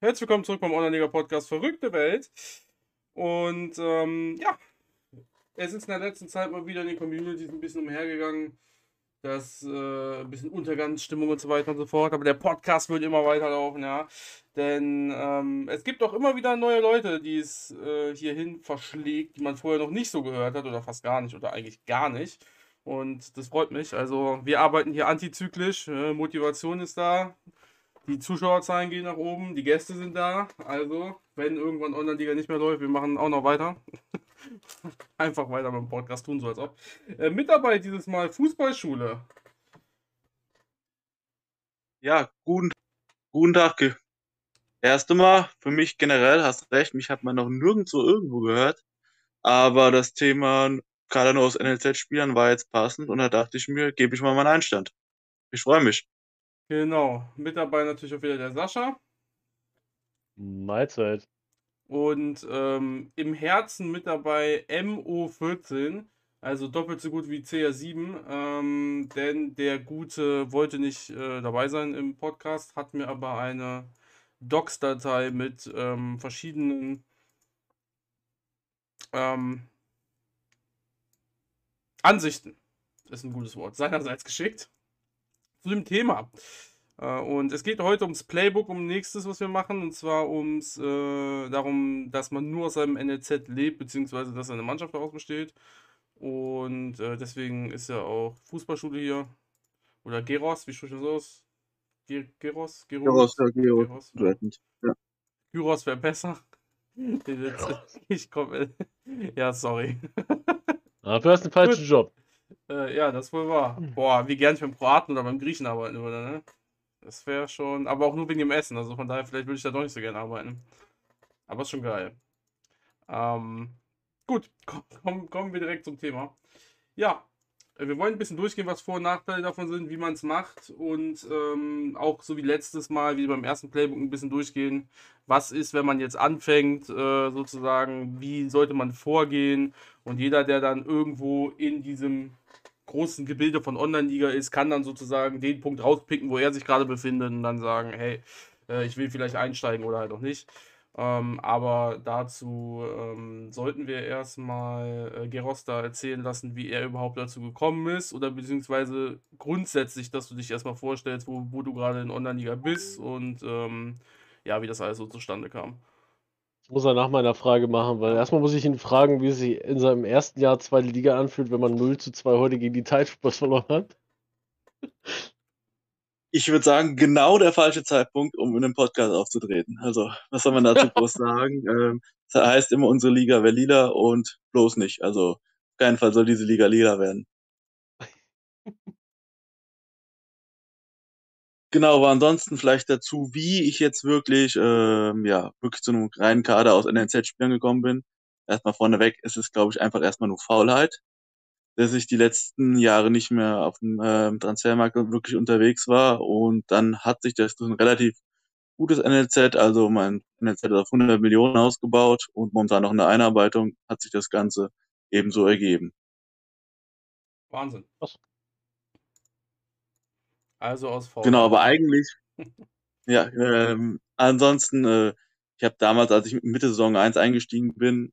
Herzlich willkommen zurück beim Online-Liga-Podcast Verrückte Welt. Und ähm, ja, es ist in der letzten Zeit mal wieder in den Communities ein bisschen umhergegangen, dass äh, ein bisschen Untergangsstimmung und so weiter und so fort. Aber der Podcast wird immer weiterlaufen, ja. Denn ähm, es gibt auch immer wieder neue Leute, die es äh, hierhin verschlägt, die man vorher noch nicht so gehört hat oder fast gar nicht oder eigentlich gar nicht. Und das freut mich. Also wir arbeiten hier antizyklisch. Äh, Motivation ist da. Die Zuschauerzahlen gehen nach oben, die Gäste sind da. Also, wenn irgendwann Online-Liga nicht mehr läuft, wir machen auch noch weiter. Einfach weiter mit dem Podcast tun, so als ob. Äh, mit dabei dieses Mal Fußballschule. Ja, guten, guten Tag. Erste Mal, für mich generell, hast recht, mich hat man noch nirgendwo irgendwo gehört. Aber das Thema gerade nur aus NLZ-Spielern war jetzt passend und da dachte ich mir, gebe ich mal meinen Einstand. Ich freue mich. Genau, mit dabei natürlich auch wieder der Sascha. Mahlzeit. Und ähm, im Herzen mit dabei MO14, also doppelt so gut wie CR7, ähm, denn der Gute wollte nicht äh, dabei sein im Podcast, hat mir aber eine Docs-Datei mit ähm, verschiedenen ähm, Ansichten, ist ein gutes Wort, seinerseits geschickt zu dem Thema. Äh, und es geht heute ums Playbook, um nächstes, was wir machen, und zwar ums äh, darum, dass man nur aus seinem NLZ lebt, beziehungsweise dass eine Mannschaft daraus besteht. Und äh, deswegen ist ja auch Fußballschule hier. Oder Geros, wie spricht das aus? Ge Geros? Geros, ja, Geros. Geros, ja. Gyros wäre besser. ich komme. Ja, sorry. Dafür hast du den falschen Job. Äh, ja, das wohl wahr. Hm. Boah, wie gern ich beim Kroaten oder beim Griechen arbeiten würde, ne? Das wäre schon, aber auch nur wegen dem Essen. Also von daher, vielleicht würde ich da doch nicht so gerne arbeiten. Aber ist schon geil. Ähm, gut, komm, kommen wir direkt zum Thema. Ja, wir wollen ein bisschen durchgehen, was Vor- und Nachteile davon sind, wie man es macht. Und ähm, auch so wie letztes Mal, wie beim ersten Playbook, ein bisschen durchgehen, was ist, wenn man jetzt anfängt, äh, sozusagen, wie sollte man vorgehen? Und jeder, der dann irgendwo in diesem großen Gebilde von Online-Liga ist, kann dann sozusagen den Punkt rauspicken, wo er sich gerade befindet und dann sagen, hey, äh, ich will vielleicht einsteigen oder halt auch nicht. Ähm, aber dazu ähm, sollten wir erstmal äh, Gerosta erzählen lassen, wie er überhaupt dazu gekommen ist oder beziehungsweise grundsätzlich, dass du dich erstmal vorstellst, wo, wo du gerade in Online-Liga bist und ähm, ja, wie das alles so zustande kam. Das muss er nach meiner Frage machen, weil erstmal muss ich ihn fragen, wie es sich in seinem ersten Jahr zweite Liga anfühlt, wenn man 0 zu 2 heute gegen die Titans verloren hat ich würde sagen, genau der falsche Zeitpunkt, um in einem Podcast aufzutreten. Also, was soll man dazu groß sagen? Ähm, das heißt immer, unsere Liga wäre lila und bloß nicht. Also, auf keinen Fall soll diese Liga lila werden. Genau, aber ansonsten vielleicht dazu, wie ich jetzt wirklich, ähm, ja, wirklich zu einem reinen Kader aus NNZ-Spielern gekommen bin. Erstmal vorneweg ist es, glaube ich, einfach erstmal nur Faulheit dass ich die letzten Jahre nicht mehr auf dem äh, Transfermarkt wirklich unterwegs war. Und dann hat sich das durch ein relativ gutes NLZ, also mein NLZ hat auf 100 Millionen ausgebaut und momentan noch eine Einarbeitung, hat sich das Ganze ebenso ergeben. Wahnsinn. Was? Also aus V. Genau, aber eigentlich, ja, ähm, ansonsten, äh, ich habe damals, als ich Mitte Saison 1 eingestiegen bin,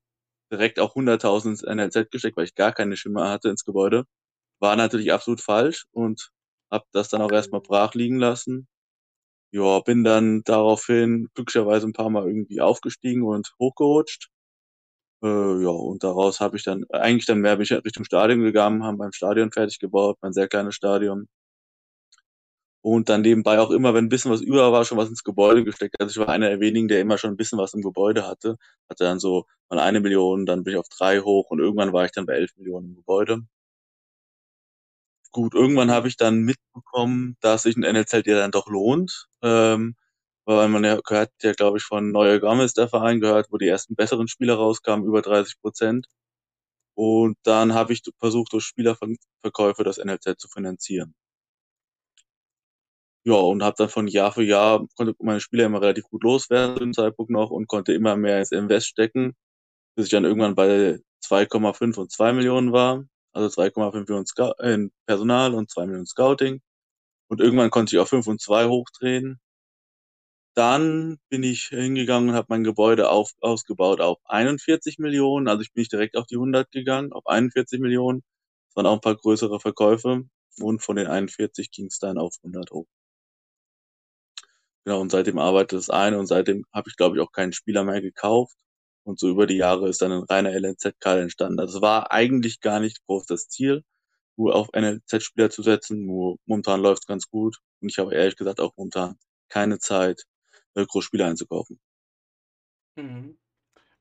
direkt auch 100.000 ins NLZ gesteckt, weil ich gar keine Schimmer hatte ins Gebäude. War natürlich absolut falsch und habe das dann auch erstmal brach liegen lassen. Ja, bin dann daraufhin glücklicherweise ein paar Mal irgendwie aufgestiegen und hochgerutscht. Äh, ja, und daraus habe ich dann, eigentlich dann mehr bin ich Richtung Stadion gegangen, haben beim Stadion fertig gebaut, mein sehr kleines Stadion und dann nebenbei auch immer, wenn ein bisschen was über war, schon was ins Gebäude gesteckt. Also ich war einer der wenigen, der immer schon ein bisschen was im Gebäude hatte. Hatte dann so mal eine Million, dann bin ich auf drei hoch und irgendwann war ich dann bei elf Millionen im Gebäude. Gut, irgendwann habe ich dann mitbekommen, dass sich ein NLZ ja dann doch lohnt. Ähm, weil man ja gehört ja, glaube ich, von Neue Gomez, der Verein gehört, wo die ersten besseren Spieler rauskamen, über 30 Prozent. Und dann habe ich versucht, durch Spielerverkäufe das NLZ zu finanzieren. Ja, und habe dann von Jahr für Jahr, konnte meine Spieler immer relativ gut loswerden zu dem Zeitpunkt noch und konnte immer mehr ins Invest stecken, bis ich dann irgendwann bei 2,5 und 2 Millionen war. Also 2,5 Millionen Scout in Personal und 2 Millionen Scouting. Und irgendwann konnte ich auf 5 und 2 hochdrehen. dann bin ich hingegangen und habe mein Gebäude auf, ausgebaut auf 41 Millionen. Also ich bin nicht direkt auf die 100 gegangen, auf 41 Millionen. Es waren auch ein paar größere Verkäufe. Und von den 41 ging es dann auf 100 hoch. Genau, und seitdem arbeitet es ein und seitdem habe ich, glaube ich, auch keinen Spieler mehr gekauft. Und so über die Jahre ist dann ein reiner LNZ-Kader entstanden. Das war eigentlich gar nicht groß das Ziel, nur auf NLZ-Spieler zu setzen. Nur momentan läuft es ganz gut. Und ich habe ehrlich gesagt auch momentan keine Zeit, äh, Großspieler einzukaufen. Mhm.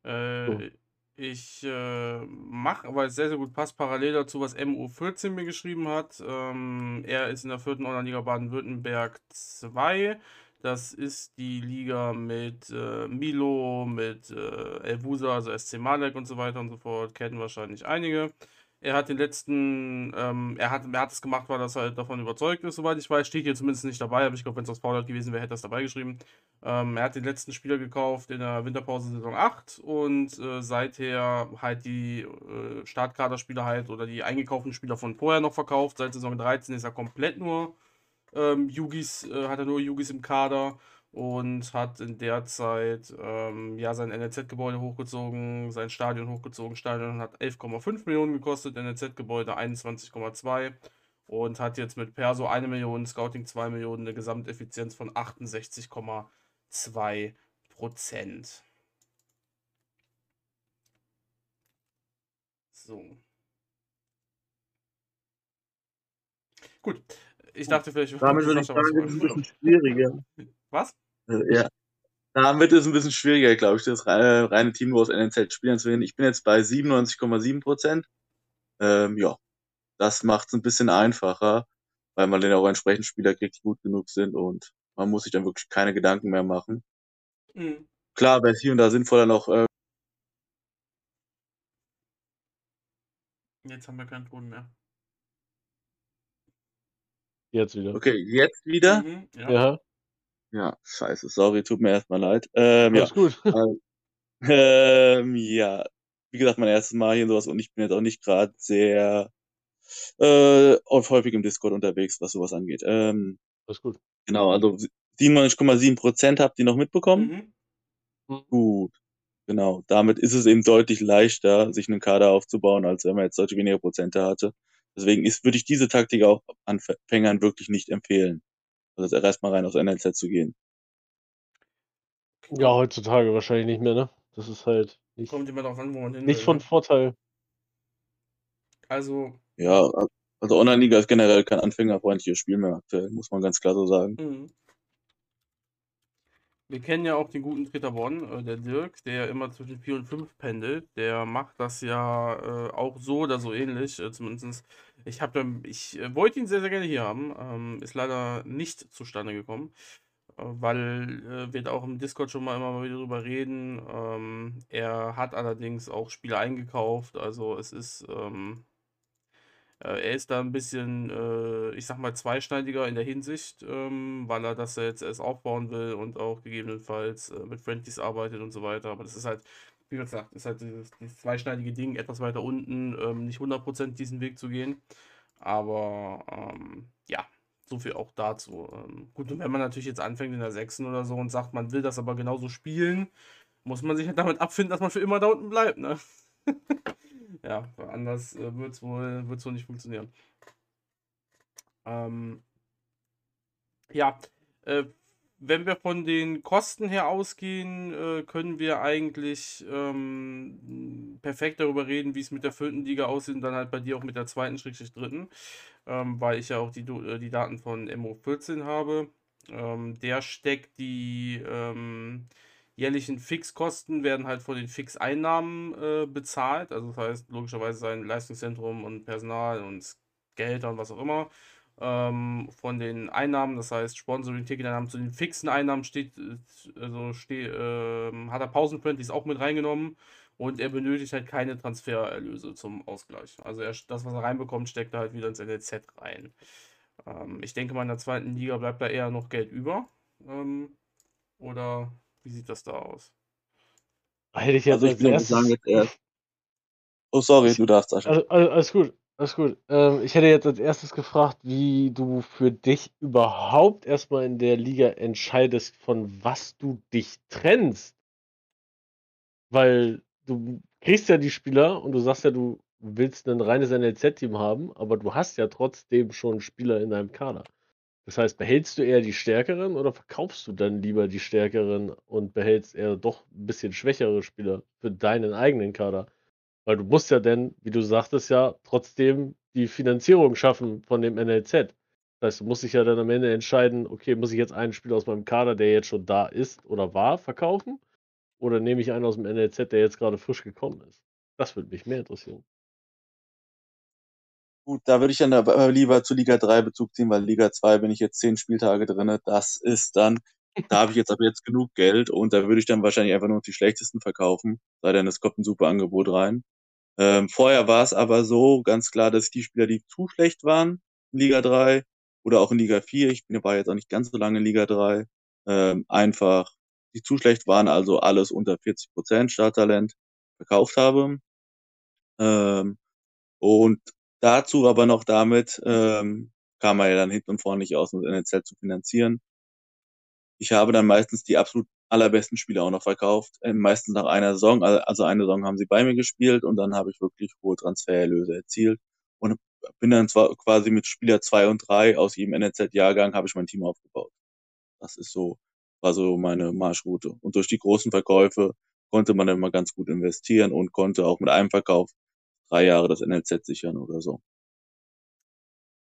Äh, ich äh, mache, aber es sehr, sehr gut passt, parallel dazu, was MU14 mir geschrieben hat. Ähm, er ist in der vierten Online-Liga Baden-Württemberg 2. Das ist die Liga mit äh, Milo, mit äh, Elvusa, also SC Malek und so weiter und so fort. Kennen wahrscheinlich einige. Er hat den letzten, ähm, er, hat, er es gemacht, weil er halt davon überzeugt ist, soweit ich weiß. Steht hier zumindest nicht dabei, aber ich glaube, wenn es aus Fallout gewesen wäre, hätte er es dabei geschrieben. Ähm, er hat den letzten Spieler gekauft in der Winterpause Saison 8 und äh, seither halt die äh, Startkaderspieler halt oder die eingekauften Spieler von vorher noch verkauft. Seit Saison 13 ist er komplett nur ähm, Yugis, äh, hat er nur Yugis im Kader und hat in der Zeit ähm, ja sein NLZ-Gebäude hochgezogen, sein Stadion hochgezogen. Stadion hat 11,5 Millionen gekostet, NLZ-Gebäude 21,2 und hat jetzt mit Perso 1 Million, Scouting 2 Millionen, eine Gesamteffizienz von 68,2 Prozent. So. Gut. Ich dachte vielleicht. Damit würde ich sagen, ist ein bisschen schwieriger. Was? Äh, ja. Damit ist es ein bisschen schwieriger, glaube ich, das reine, reine Team aus NNZ spielen zu werden. Ich bin jetzt bei 97,7 Prozent. Ähm, ja, das macht es ein bisschen einfacher, weil man dann auch entsprechend Spieler kriegt, die gut genug sind und man muss sich dann wirklich keine Gedanken mehr machen. Mhm. Klar, wäre es hier und da sinnvoller noch. Äh, jetzt haben wir keinen Ton mehr. Jetzt wieder. Okay, jetzt wieder? Mhm, ja. ja. Ja, scheiße, sorry, tut mir erstmal leid. Ähm, Alles ja. gut. Ähm, ja, wie gesagt, mein erstes Mal hier und sowas und ich bin jetzt auch nicht gerade sehr äh, häufig im Discord unterwegs, was sowas angeht. Ähm, Alles gut. Genau, also 97,7 Prozent habt ihr noch mitbekommen. Mhm. Gut, genau. Damit ist es eben deutlich leichter, sich einen Kader aufzubauen, als wenn man jetzt deutlich weniger Prozente hatte. Deswegen ist, würde ich diese Taktik auch Anfängern wirklich nicht empfehlen. Also erstmal rein aus NLZ zu gehen. Ja, heutzutage wahrscheinlich nicht mehr, ne? Das ist halt nicht, Kommt immer darauf an, wo man hin nicht will, von ne? Vorteil. Also, Ja, also Online-Liga ist generell kein anfängerfreundliches Spiel mehr aktuell, muss man ganz klar so sagen. mhm. Wir kennen ja auch den guten Treter Bonn, äh, der Dirk, der immer zwischen 4 und 5 pendelt. Der macht das ja äh, auch so oder so ähnlich. Äh, zumindest, ich, ich äh, wollte ihn sehr, sehr gerne hier haben. Ähm, ist leider nicht zustande gekommen, äh, weil äh, wir da auch im Discord schon mal immer mal wieder drüber reden. Ähm, er hat allerdings auch Spiele eingekauft. Also es ist. Ähm, äh, er ist da ein bisschen, äh, ich sag mal, zweischneidiger in der Hinsicht, ähm, weil er das jetzt erst aufbauen will und auch gegebenenfalls äh, mit Friendlies arbeitet und so weiter. Aber das ist halt, wie gesagt, ist halt dieses, dieses zweischneidige Ding, etwas weiter unten, ähm, nicht 100% diesen Weg zu gehen. Aber ähm, ja, so viel auch dazu. Ähm, gut, und wenn man natürlich jetzt anfängt in der 6. oder so und sagt, man will das aber genauso spielen, muss man sich halt damit abfinden, dass man für immer da unten bleibt, ne? Ja, anders äh, wird es wohl, wird's wohl nicht funktionieren. Ähm, ja, äh, wenn wir von den Kosten her ausgehen, äh, können wir eigentlich ähm, perfekt darüber reden, wie es mit der vierten Liga aussieht und dann halt bei dir auch mit der zweiten, Schrägstrich dritten, ähm, weil ich ja auch die, äh, die Daten von MO14 habe. Ähm, der steckt die ähm, jährlichen Fixkosten werden halt von den Fixeinnahmen äh, bezahlt. Also das heißt logischerweise sein Leistungszentrum und Personal und Gehälter und was auch immer. Ähm, von den Einnahmen, das heißt Sponsoring, Ticketeinnahmen zu den fixen Einnahmen steht, äh, also steh, äh, hat er Pausenprint, auch mit reingenommen und er benötigt halt keine Transfererlöse zum Ausgleich. Also er, das, was er reinbekommt, steckt er halt wieder ins NLZ rein. Ähm, ich denke mal, in der zweiten Liga bleibt da eher noch Geld über. Ähm, oder wie sieht das da aus? Hätte ich jetzt Also ich erstes. sagen, jetzt erst. Oh, sorry, du darfst, Sascha. Also, also, alles gut. Alles gut. Ähm, ich hätte jetzt als erstes gefragt, wie du für dich überhaupt erstmal in der Liga entscheidest, von was du dich trennst. Weil du kriegst ja die Spieler und du sagst ja, du willst ein reines NLZ-Team haben, aber du hast ja trotzdem schon Spieler in deinem Kader. Das heißt, behältst du eher die Stärkeren oder verkaufst du dann lieber die Stärkeren und behältst eher doch ein bisschen schwächere Spieler für deinen eigenen Kader? Weil du musst ja denn, wie du sagtest ja, trotzdem die Finanzierung schaffen von dem NLZ. Das heißt, du musst dich ja dann am Ende entscheiden, okay, muss ich jetzt einen Spieler aus meinem Kader, der jetzt schon da ist oder war, verkaufen? Oder nehme ich einen aus dem NLZ, der jetzt gerade frisch gekommen ist? Das würde mich mehr interessieren. Gut, da würde ich dann aber lieber zu Liga 3 Bezug ziehen, weil Liga 2 bin ich jetzt zehn Spieltage drin. Das ist dann, da habe ich jetzt aber jetzt genug Geld und da würde ich dann wahrscheinlich einfach nur die schlechtesten verkaufen, sei denn es kommt ein super Angebot rein. Ähm, vorher war es aber so ganz klar, dass die Spieler, die zu schlecht waren in Liga 3 oder auch in Liga 4, ich bin aber jetzt auch nicht ganz so lange in Liga 3, ähm, einfach die zu schlecht waren, also alles unter 40 Prozent Starttalent verkauft habe. Ähm, und dazu aber noch damit ähm, kam man ja dann hinten und vorne nicht aus, um das NLZ zu finanzieren. Ich habe dann meistens die absolut allerbesten Spieler auch noch verkauft, äh, meistens nach einer Saison. Also eine Saison haben sie bei mir gespielt und dann habe ich wirklich hohe Transfererlöse erzielt und bin dann zwar quasi mit Spieler zwei und drei aus jedem NLZ-Jahrgang habe ich mein Team aufgebaut. Das ist so, war so meine Marschroute. Und durch die großen Verkäufe konnte man dann immer ganz gut investieren und konnte auch mit einem Verkauf drei Jahre das NLZ sichern oder so.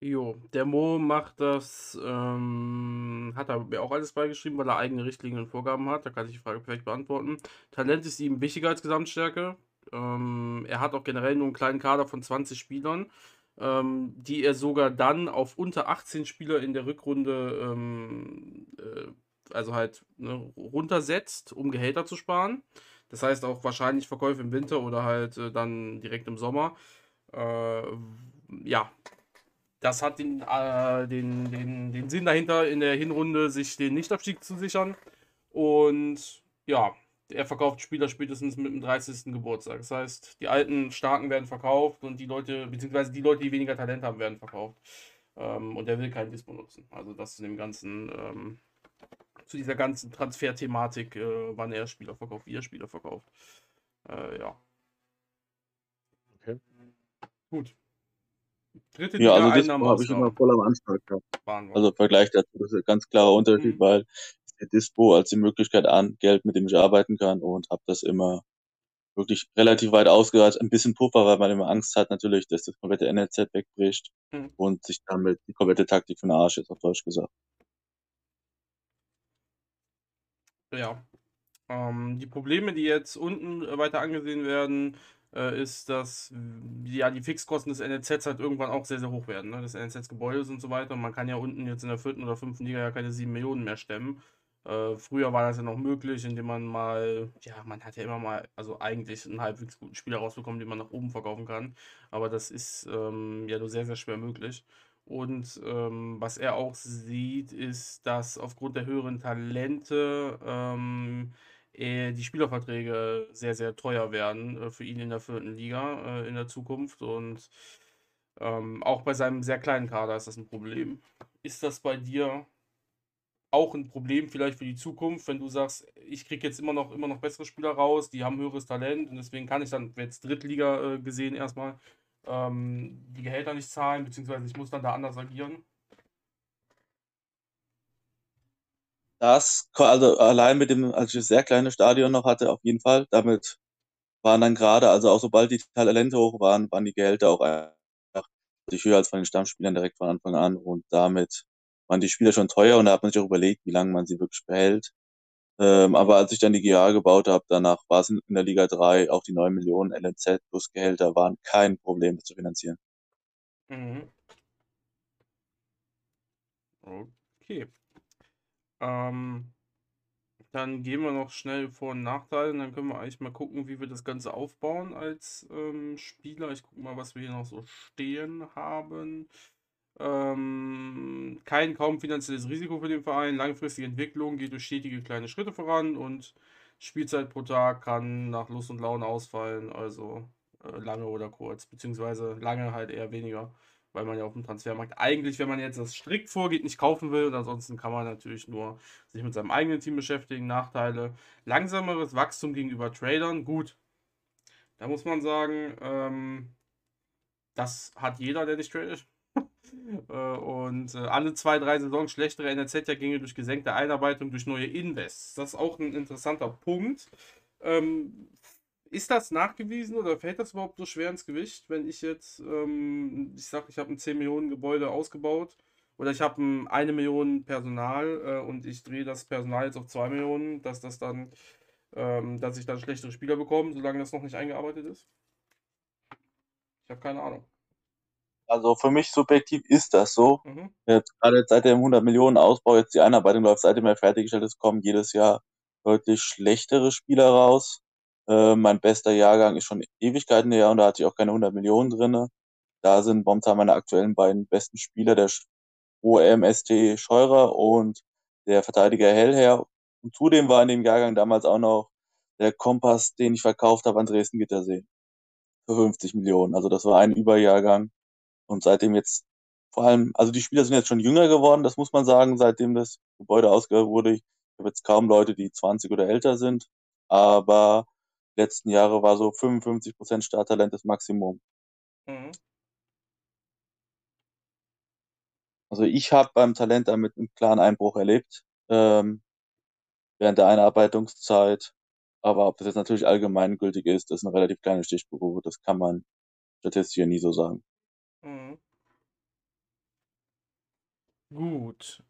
Jo, der Mo macht das, ähm, hat er mir auch alles beigeschrieben, weil er eigene Richtlinien und Vorgaben hat. Da kann ich die Frage perfekt beantworten. Talent ist ihm wichtiger als Gesamtstärke. Ähm, er hat auch generell nur einen kleinen Kader von 20 Spielern, ähm, die er sogar dann auf unter 18 Spieler in der Rückrunde, ähm, äh, also halt ne, runtersetzt, um Gehälter zu sparen. Das heißt auch wahrscheinlich Verkäufe im Winter oder halt äh, dann direkt im Sommer. Äh, ja, das hat den, äh, den, den, den Sinn dahinter, in der Hinrunde sich den Nichtabstieg zu sichern. Und ja, er verkauft Spieler spätestens mit dem 30. Geburtstag. Das heißt, die alten Starken werden verkauft und die Leute, beziehungsweise die Leute, die weniger Talent haben, werden verkauft. Ähm, und er will keinen Dispo nutzen. Also das in dem ganzen, ähm, zu dieser ganzen Transferthematik, äh, wann er Spieler verkauft, wie er Spieler verkauft. Äh, ja. Okay. Gut. Dritte Ja, also Dispo habe ich immer voll am Anfang gehabt. Also im Vergleich dazu, das ist ein ganz klarer Unterschied, Mhm. weil ich sehe Dispo als die Möglichkeit an, Geld, mit dem ich arbeiten kann und habe das immer wirklich relativ weit ausgereizt. Ein bisschen Puffer, weil man immer Angst hat natürlich, dass das komplette NLZ wegbricht Mhm. und sich damit die komplette Taktik von der Arsch ist, auf Deutsch gesagt. Ja. Ähm, die Probleme, die jetzt unten äh, weiter angesehen werden, äh, ist, dass ja die Fixkosten des NLZs halt irgendwann auch sehr, sehr hoch werden, ne? des NLZ-Gebäudes und so weiter. Und man kann ja unten jetzt in der vierten oder fünften Liga ja keine 7 Millionen mehr stemmen. Äh, früher war das ja noch möglich, indem man mal, ja, man hat ja immer mal, also eigentlich einen halbwegs guten Spieler rausbekommen, den man nach oben verkaufen kann. Aber das ist ähm, ja nur sehr, sehr schwer möglich. Und ähm, was er auch sieht, ist, dass aufgrund der höheren Talente ähm, äh, die Spielerverträge sehr, sehr teuer werden äh, für ihn in der vierten Liga äh, in der Zukunft. Und ähm, auch bei seinem sehr kleinen Kader ist das ein Problem. Ist das bei dir auch ein Problem vielleicht für die Zukunft, wenn du sagst, ich kriege jetzt immer noch, immer noch bessere Spieler raus, die haben höheres Talent und deswegen kann ich dann jetzt Drittliga äh, gesehen erstmal ähm, die Gehälter nicht zahlen, beziehungsweise ich muss dann da anders agieren? Das, also allein mit dem, als ich das sehr kleine Stadion noch hatte, auf jeden Fall, damit waren dann gerade, also auch sobald die Talente hoch waren, waren die Gehälter auch einfach höher als von den Stammspielern direkt von Anfang an und damit waren die Spieler schon teuer und da hat man sich auch überlegt, wie lange man sie wirklich behält. Ähm, aber als ich dann die GA gebaut habe, danach war es in, in der Liga 3 auch die 9 Millionen LNZ plus Gehälter waren kein Problem zu finanzieren. Mhm. Okay. Ähm, dann gehen wir noch schnell Vor- und Nachteile und dann können wir eigentlich mal gucken, wie wir das Ganze aufbauen als ähm, Spieler. Ich gucke mal, was wir hier noch so stehen haben. Ähm, kein kaum finanzielles Risiko für den Verein. Langfristige Entwicklung geht durch stetige kleine Schritte voran und Spielzeit pro Tag kann nach Lust und Laune ausfallen. Also äh, lange oder kurz, beziehungsweise lange halt eher weniger, weil man ja auf dem Transfermarkt eigentlich, wenn man jetzt das strikt vorgeht, nicht kaufen will. Und ansonsten kann man natürlich nur sich mit seinem eigenen Team beschäftigen. Nachteile: langsameres Wachstum gegenüber Tradern. Gut, da muss man sagen, ähm, das hat jeder, der nicht tradet. Äh, und äh, alle zwei, drei Saisons schlechtere NRZ-Gänge durch gesenkte Einarbeitung, durch neue Invests. Das ist auch ein interessanter Punkt. Ähm, ist das nachgewiesen oder fällt das überhaupt so schwer ins Gewicht, wenn ich jetzt, ähm, ich sage, ich habe ein 10 Millionen Gebäude ausgebaut oder ich habe ein 1 Million Personal äh, und ich drehe das Personal jetzt auf 2 Millionen, dass das dann, ähm, dass ich dann schlechtere Spieler bekomme, solange das noch nicht eingearbeitet ist? Ich habe keine Ahnung. Also für mich subjektiv ist das so. Mhm. Jetzt, gerade seit dem 100 Millionen Ausbau, jetzt die Einarbeitung läuft, seitdem er fertiggestellt ist, kommen jedes Jahr deutlich schlechtere Spieler raus. Äh, mein bester Jahrgang ist schon Ewigkeiten her und da hatte ich auch keine 100 Millionen drinne. Da sind momentan meine aktuellen beiden besten Spieler, der OMST Scheurer und der Verteidiger Hellherr. Und zudem war in dem Jahrgang damals auch noch der Kompass, den ich verkauft habe an Dresden Gittersee. Für 50 Millionen. Also das war ein Überjahrgang. Und seitdem jetzt vor allem, also die Spieler sind jetzt schon jünger geworden, das muss man sagen, seitdem das Gebäude ausgehört wurde. Ich habe jetzt kaum Leute, die 20 oder älter sind, aber letzten Jahre war so 55% Starttalent das Maximum. Mhm. Also ich habe beim Talent damit einen klaren Einbruch erlebt ähm, während der Einarbeitungszeit. Aber ob das jetzt natürlich allgemeingültig ist, das ist eine relativ kleine Stichprobe. Das kann man statistisch ja nie so sagen. Mhm. Gut.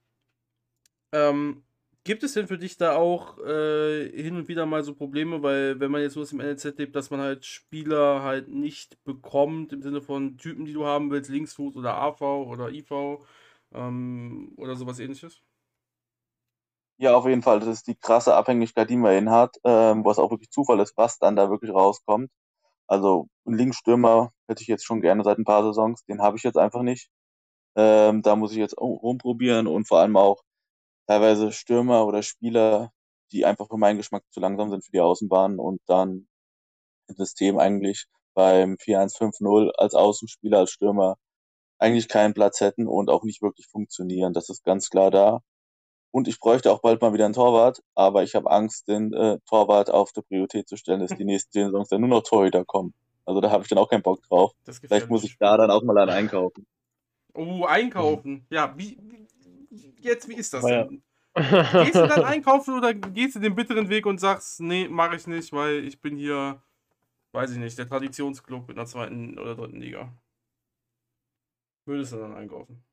Ähm, gibt es denn für dich da auch äh, hin und wieder mal so Probleme, weil wenn man jetzt aus dem NLZ lebt, dass man halt Spieler halt nicht bekommt, im Sinne von Typen, die du haben willst, Linksfuß oder AV oder IV ähm, oder sowas ähnliches? Ja, auf jeden Fall. Das ist die krasse Abhängigkeit, die man hin hat, ähm, was auch wirklich Zufall ist, was dann da wirklich rauskommt. Also einen Linksstürmer hätte ich jetzt schon gerne seit ein paar Saisons, den habe ich jetzt einfach nicht. Ähm, da muss ich jetzt rumprobieren und vor allem auch teilweise Stürmer oder Spieler, die einfach für meinen Geschmack zu langsam sind für die Außenbahn und dann im System eigentlich beim 4-1-5-0 als Außenspieler, als Stürmer eigentlich keinen Platz hätten und auch nicht wirklich funktionieren. Das ist ganz klar da. Und ich bräuchte auch bald mal wieder einen Torwart, aber ich habe Angst, den äh, Torwart auf die Priorität zu stellen, dass die nächsten zehn Saisons dann nur noch Torhüter kommen. Also da habe ich dann auch keinen Bock drauf. Vielleicht muss ich da dann auch mal einen einkaufen. Oh, einkaufen. Ja, wie, wie jetzt, wie ist das ja. denn? Gehst du dann einkaufen oder gehst du den bitteren Weg und sagst, nee, mache ich nicht, weil ich bin hier, weiß ich nicht, der Traditionsclub in der zweiten oder dritten Liga? Würdest du dann einkaufen?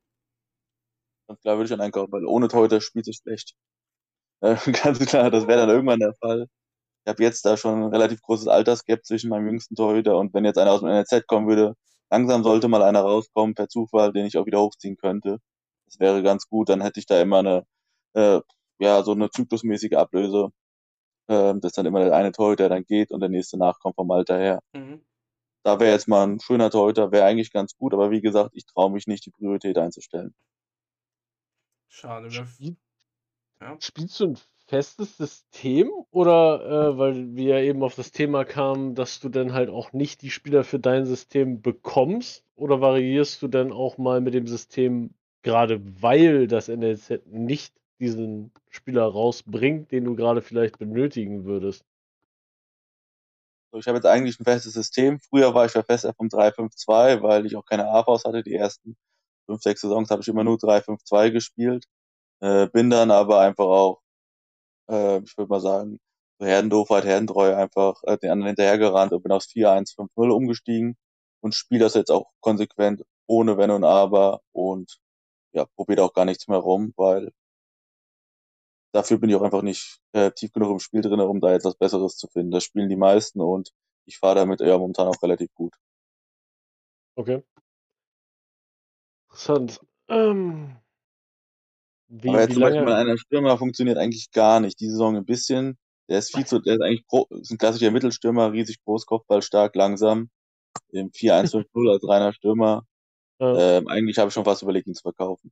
Ganz klar würde ich dann einkaufen, weil ohne Torhüter spielt sich schlecht. Äh, ganz klar, das wäre dann irgendwann der Fall. Ich habe jetzt da schon ein relativ großes Altersgap zwischen meinem jüngsten Torhüter und wenn jetzt einer aus dem NLZ kommen würde, langsam sollte mal einer rauskommen per Zufall, den ich auch wieder hochziehen könnte. Das wäre ganz gut, dann hätte ich da immer eine, äh, ja, so eine zyklusmäßige Ablöse, äh, dass dann immer der eine Torhüter dann geht und der nächste nachkommt vom Alter her. Mhm. Da wäre jetzt mal ein schöner Torhüter, wäre eigentlich ganz gut, aber wie gesagt, ich traue mich nicht, die Priorität einzustellen. Schade. Spiel, ja. Spielst du ein festes System oder äh, weil wir ja eben auf das Thema kamen, dass du dann halt auch nicht die Spieler für dein System bekommst oder variierst du dann auch mal mit dem System, gerade weil das NLZ nicht diesen Spieler rausbringt, den du gerade vielleicht benötigen würdest? ich habe jetzt eigentlich ein festes System. Früher war ich verfestigt vom 3-5-2, weil ich auch keine AVs hatte. Die ersten fünf, sechs Saisons habe ich immer nur 3-5-2 gespielt. Äh, bin dann aber einfach auch, äh, ich würde mal sagen, so Herdendoofheit, Herdentreu einfach äh, den anderen hinterhergerannt und bin aufs 4-1-5-0 umgestiegen und spiele das jetzt auch konsequent ohne Wenn und Aber und ja, probiere auch gar nichts mehr rum, weil dafür bin ich auch einfach nicht äh, tief genug im Spiel drin, um da jetzt was Besseres zu finden. Das spielen die meisten und ich fahre damit ja momentan auch relativ gut. Okay. Interessant. Ähm, wie, Aber jetzt zum Beispiel bei einer Stürmer funktioniert eigentlich gar nicht. Die Saison ein bisschen. Der ist viel zu, der ist eigentlich pro, ist ein klassischer Mittelstürmer, riesig groß, Kopfball stark, langsam. Im 4-1-5-0 als reiner Stürmer. Ja. Ähm, eigentlich habe ich schon fast überlegt, ihn zu verkaufen.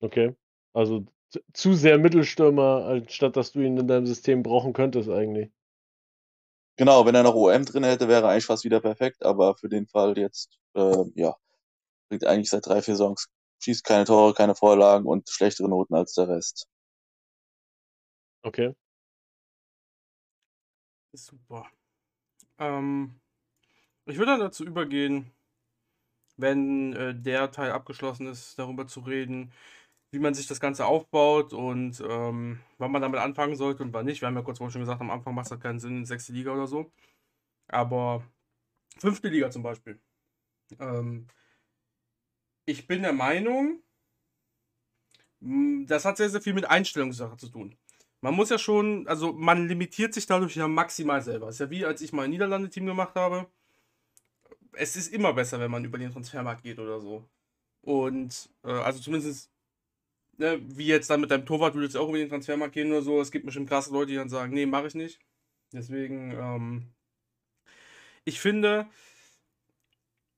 Okay. Also zu sehr Mittelstürmer, anstatt dass du ihn in deinem System brauchen könntest eigentlich. Genau, wenn er noch OM drin hätte, wäre eigentlich fast wieder perfekt, aber für den Fall jetzt, äh, ja, bringt eigentlich seit drei, vier Songs, schießt keine Tore, keine Vorlagen und schlechtere Noten als der Rest. Okay. Super. Ähm, ich würde dann dazu übergehen, wenn äh, der Teil abgeschlossen ist, darüber zu reden, wie man sich das Ganze aufbaut und ähm, wann man damit anfangen sollte und wann nicht. Wir haben ja kurz vorhin schon gesagt, am Anfang macht es halt keinen Sinn, sechste Liga oder so. Aber fünfte Liga zum Beispiel. Ähm, ich bin der Meinung, das hat sehr, sehr viel mit Einstellungssache zu tun. Man muss ja schon, also man limitiert sich dadurch ja maximal selber. ist ja wie als ich mal ein Niederlande-Team gemacht habe. Es ist immer besser, wenn man über den Transfermarkt geht oder so. Und äh, also zumindest ne, wie jetzt dann mit deinem Torwart, du willst auch über den Transfermarkt gehen oder so. Es gibt bestimmt krasse Leute, die dann sagen, nee, mache ich nicht. Deswegen, ähm, ich finde,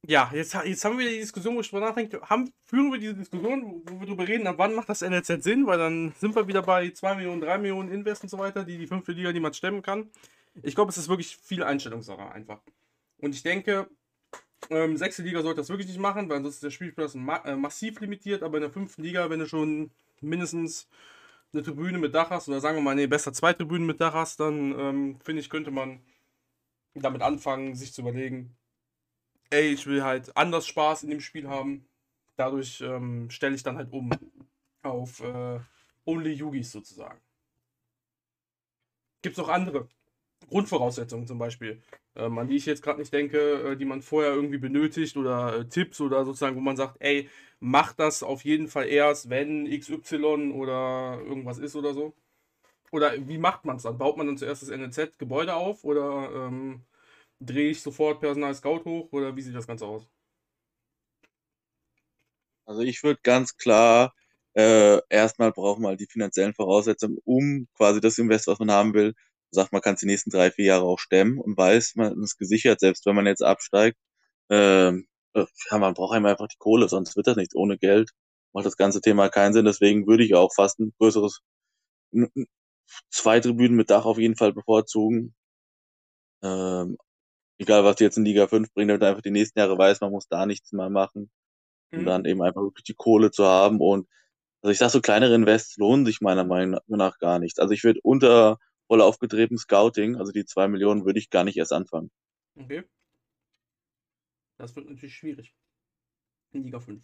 ja, jetzt, jetzt haben wir die Diskussion, wo ich drüber nachdenke, haben, führen wir diese Diskussion, wo wir drüber reden, ab wann macht das NLZ Sinn, weil dann sind wir wieder bei 2 Millionen, 3 Millionen Invest und so weiter, die die fünfte Liga niemand stemmen kann. Ich glaube, es ist wirklich viel Einstellungssache einfach. Und ich denke, ähm, sechste Liga sollte das wirklich nicht machen, weil sonst ist der Spielplatz ma äh, massiv limitiert. Aber in der fünften Liga, wenn du schon mindestens eine Tribüne mit Dach hast, oder sagen wir mal, nee, besser zwei Tribünen mit Dach hast, dann ähm, finde ich, könnte man damit anfangen, sich zu überlegen, ey, ich will halt anders Spaß in dem Spiel haben. Dadurch ähm, stelle ich dann halt um auf äh, Only Yugis sozusagen. Gibt es auch andere Grundvoraussetzungen zum Beispiel, ähm, an die ich jetzt gerade nicht denke, äh, die man vorher irgendwie benötigt oder äh, Tipps oder sozusagen, wo man sagt, ey, mach das auf jeden Fall erst, wenn XY oder irgendwas ist oder so. Oder wie macht man es dann? Baut man dann zuerst das NLZ-Gebäude auf oder ähm, drehe ich sofort Personal Scout hoch oder wie sieht das Ganze aus? Also ich würde ganz klar äh, erstmal braucht man die finanziellen Voraussetzungen, um quasi das Invest, was man haben will, sagt, man kann es die nächsten drei, vier Jahre auch stemmen und weiß, man ist gesichert, selbst wenn man jetzt absteigt. Ähm, äh, ja, man braucht einfach die Kohle, sonst wird das nicht ohne Geld. Macht das ganze Thema keinen Sinn. Deswegen würde ich auch fast ein größeres, zwei Tribünen mit Dach auf jeden Fall bevorzugen. Ähm, egal, was die jetzt in Liga 5 bringen, damit einfach die nächsten Jahre weiß, man muss da nichts mehr machen. Mhm. Und dann eben einfach wirklich die Kohle zu haben. Und also ich sag so, kleinere Invests lohnen sich meiner Meinung nach gar nicht. Also ich würde unter voll aufgedrehtem Scouting, also die zwei Millionen, würde ich gar nicht erst anfangen. Okay. Das wird natürlich schwierig. In Liga 5.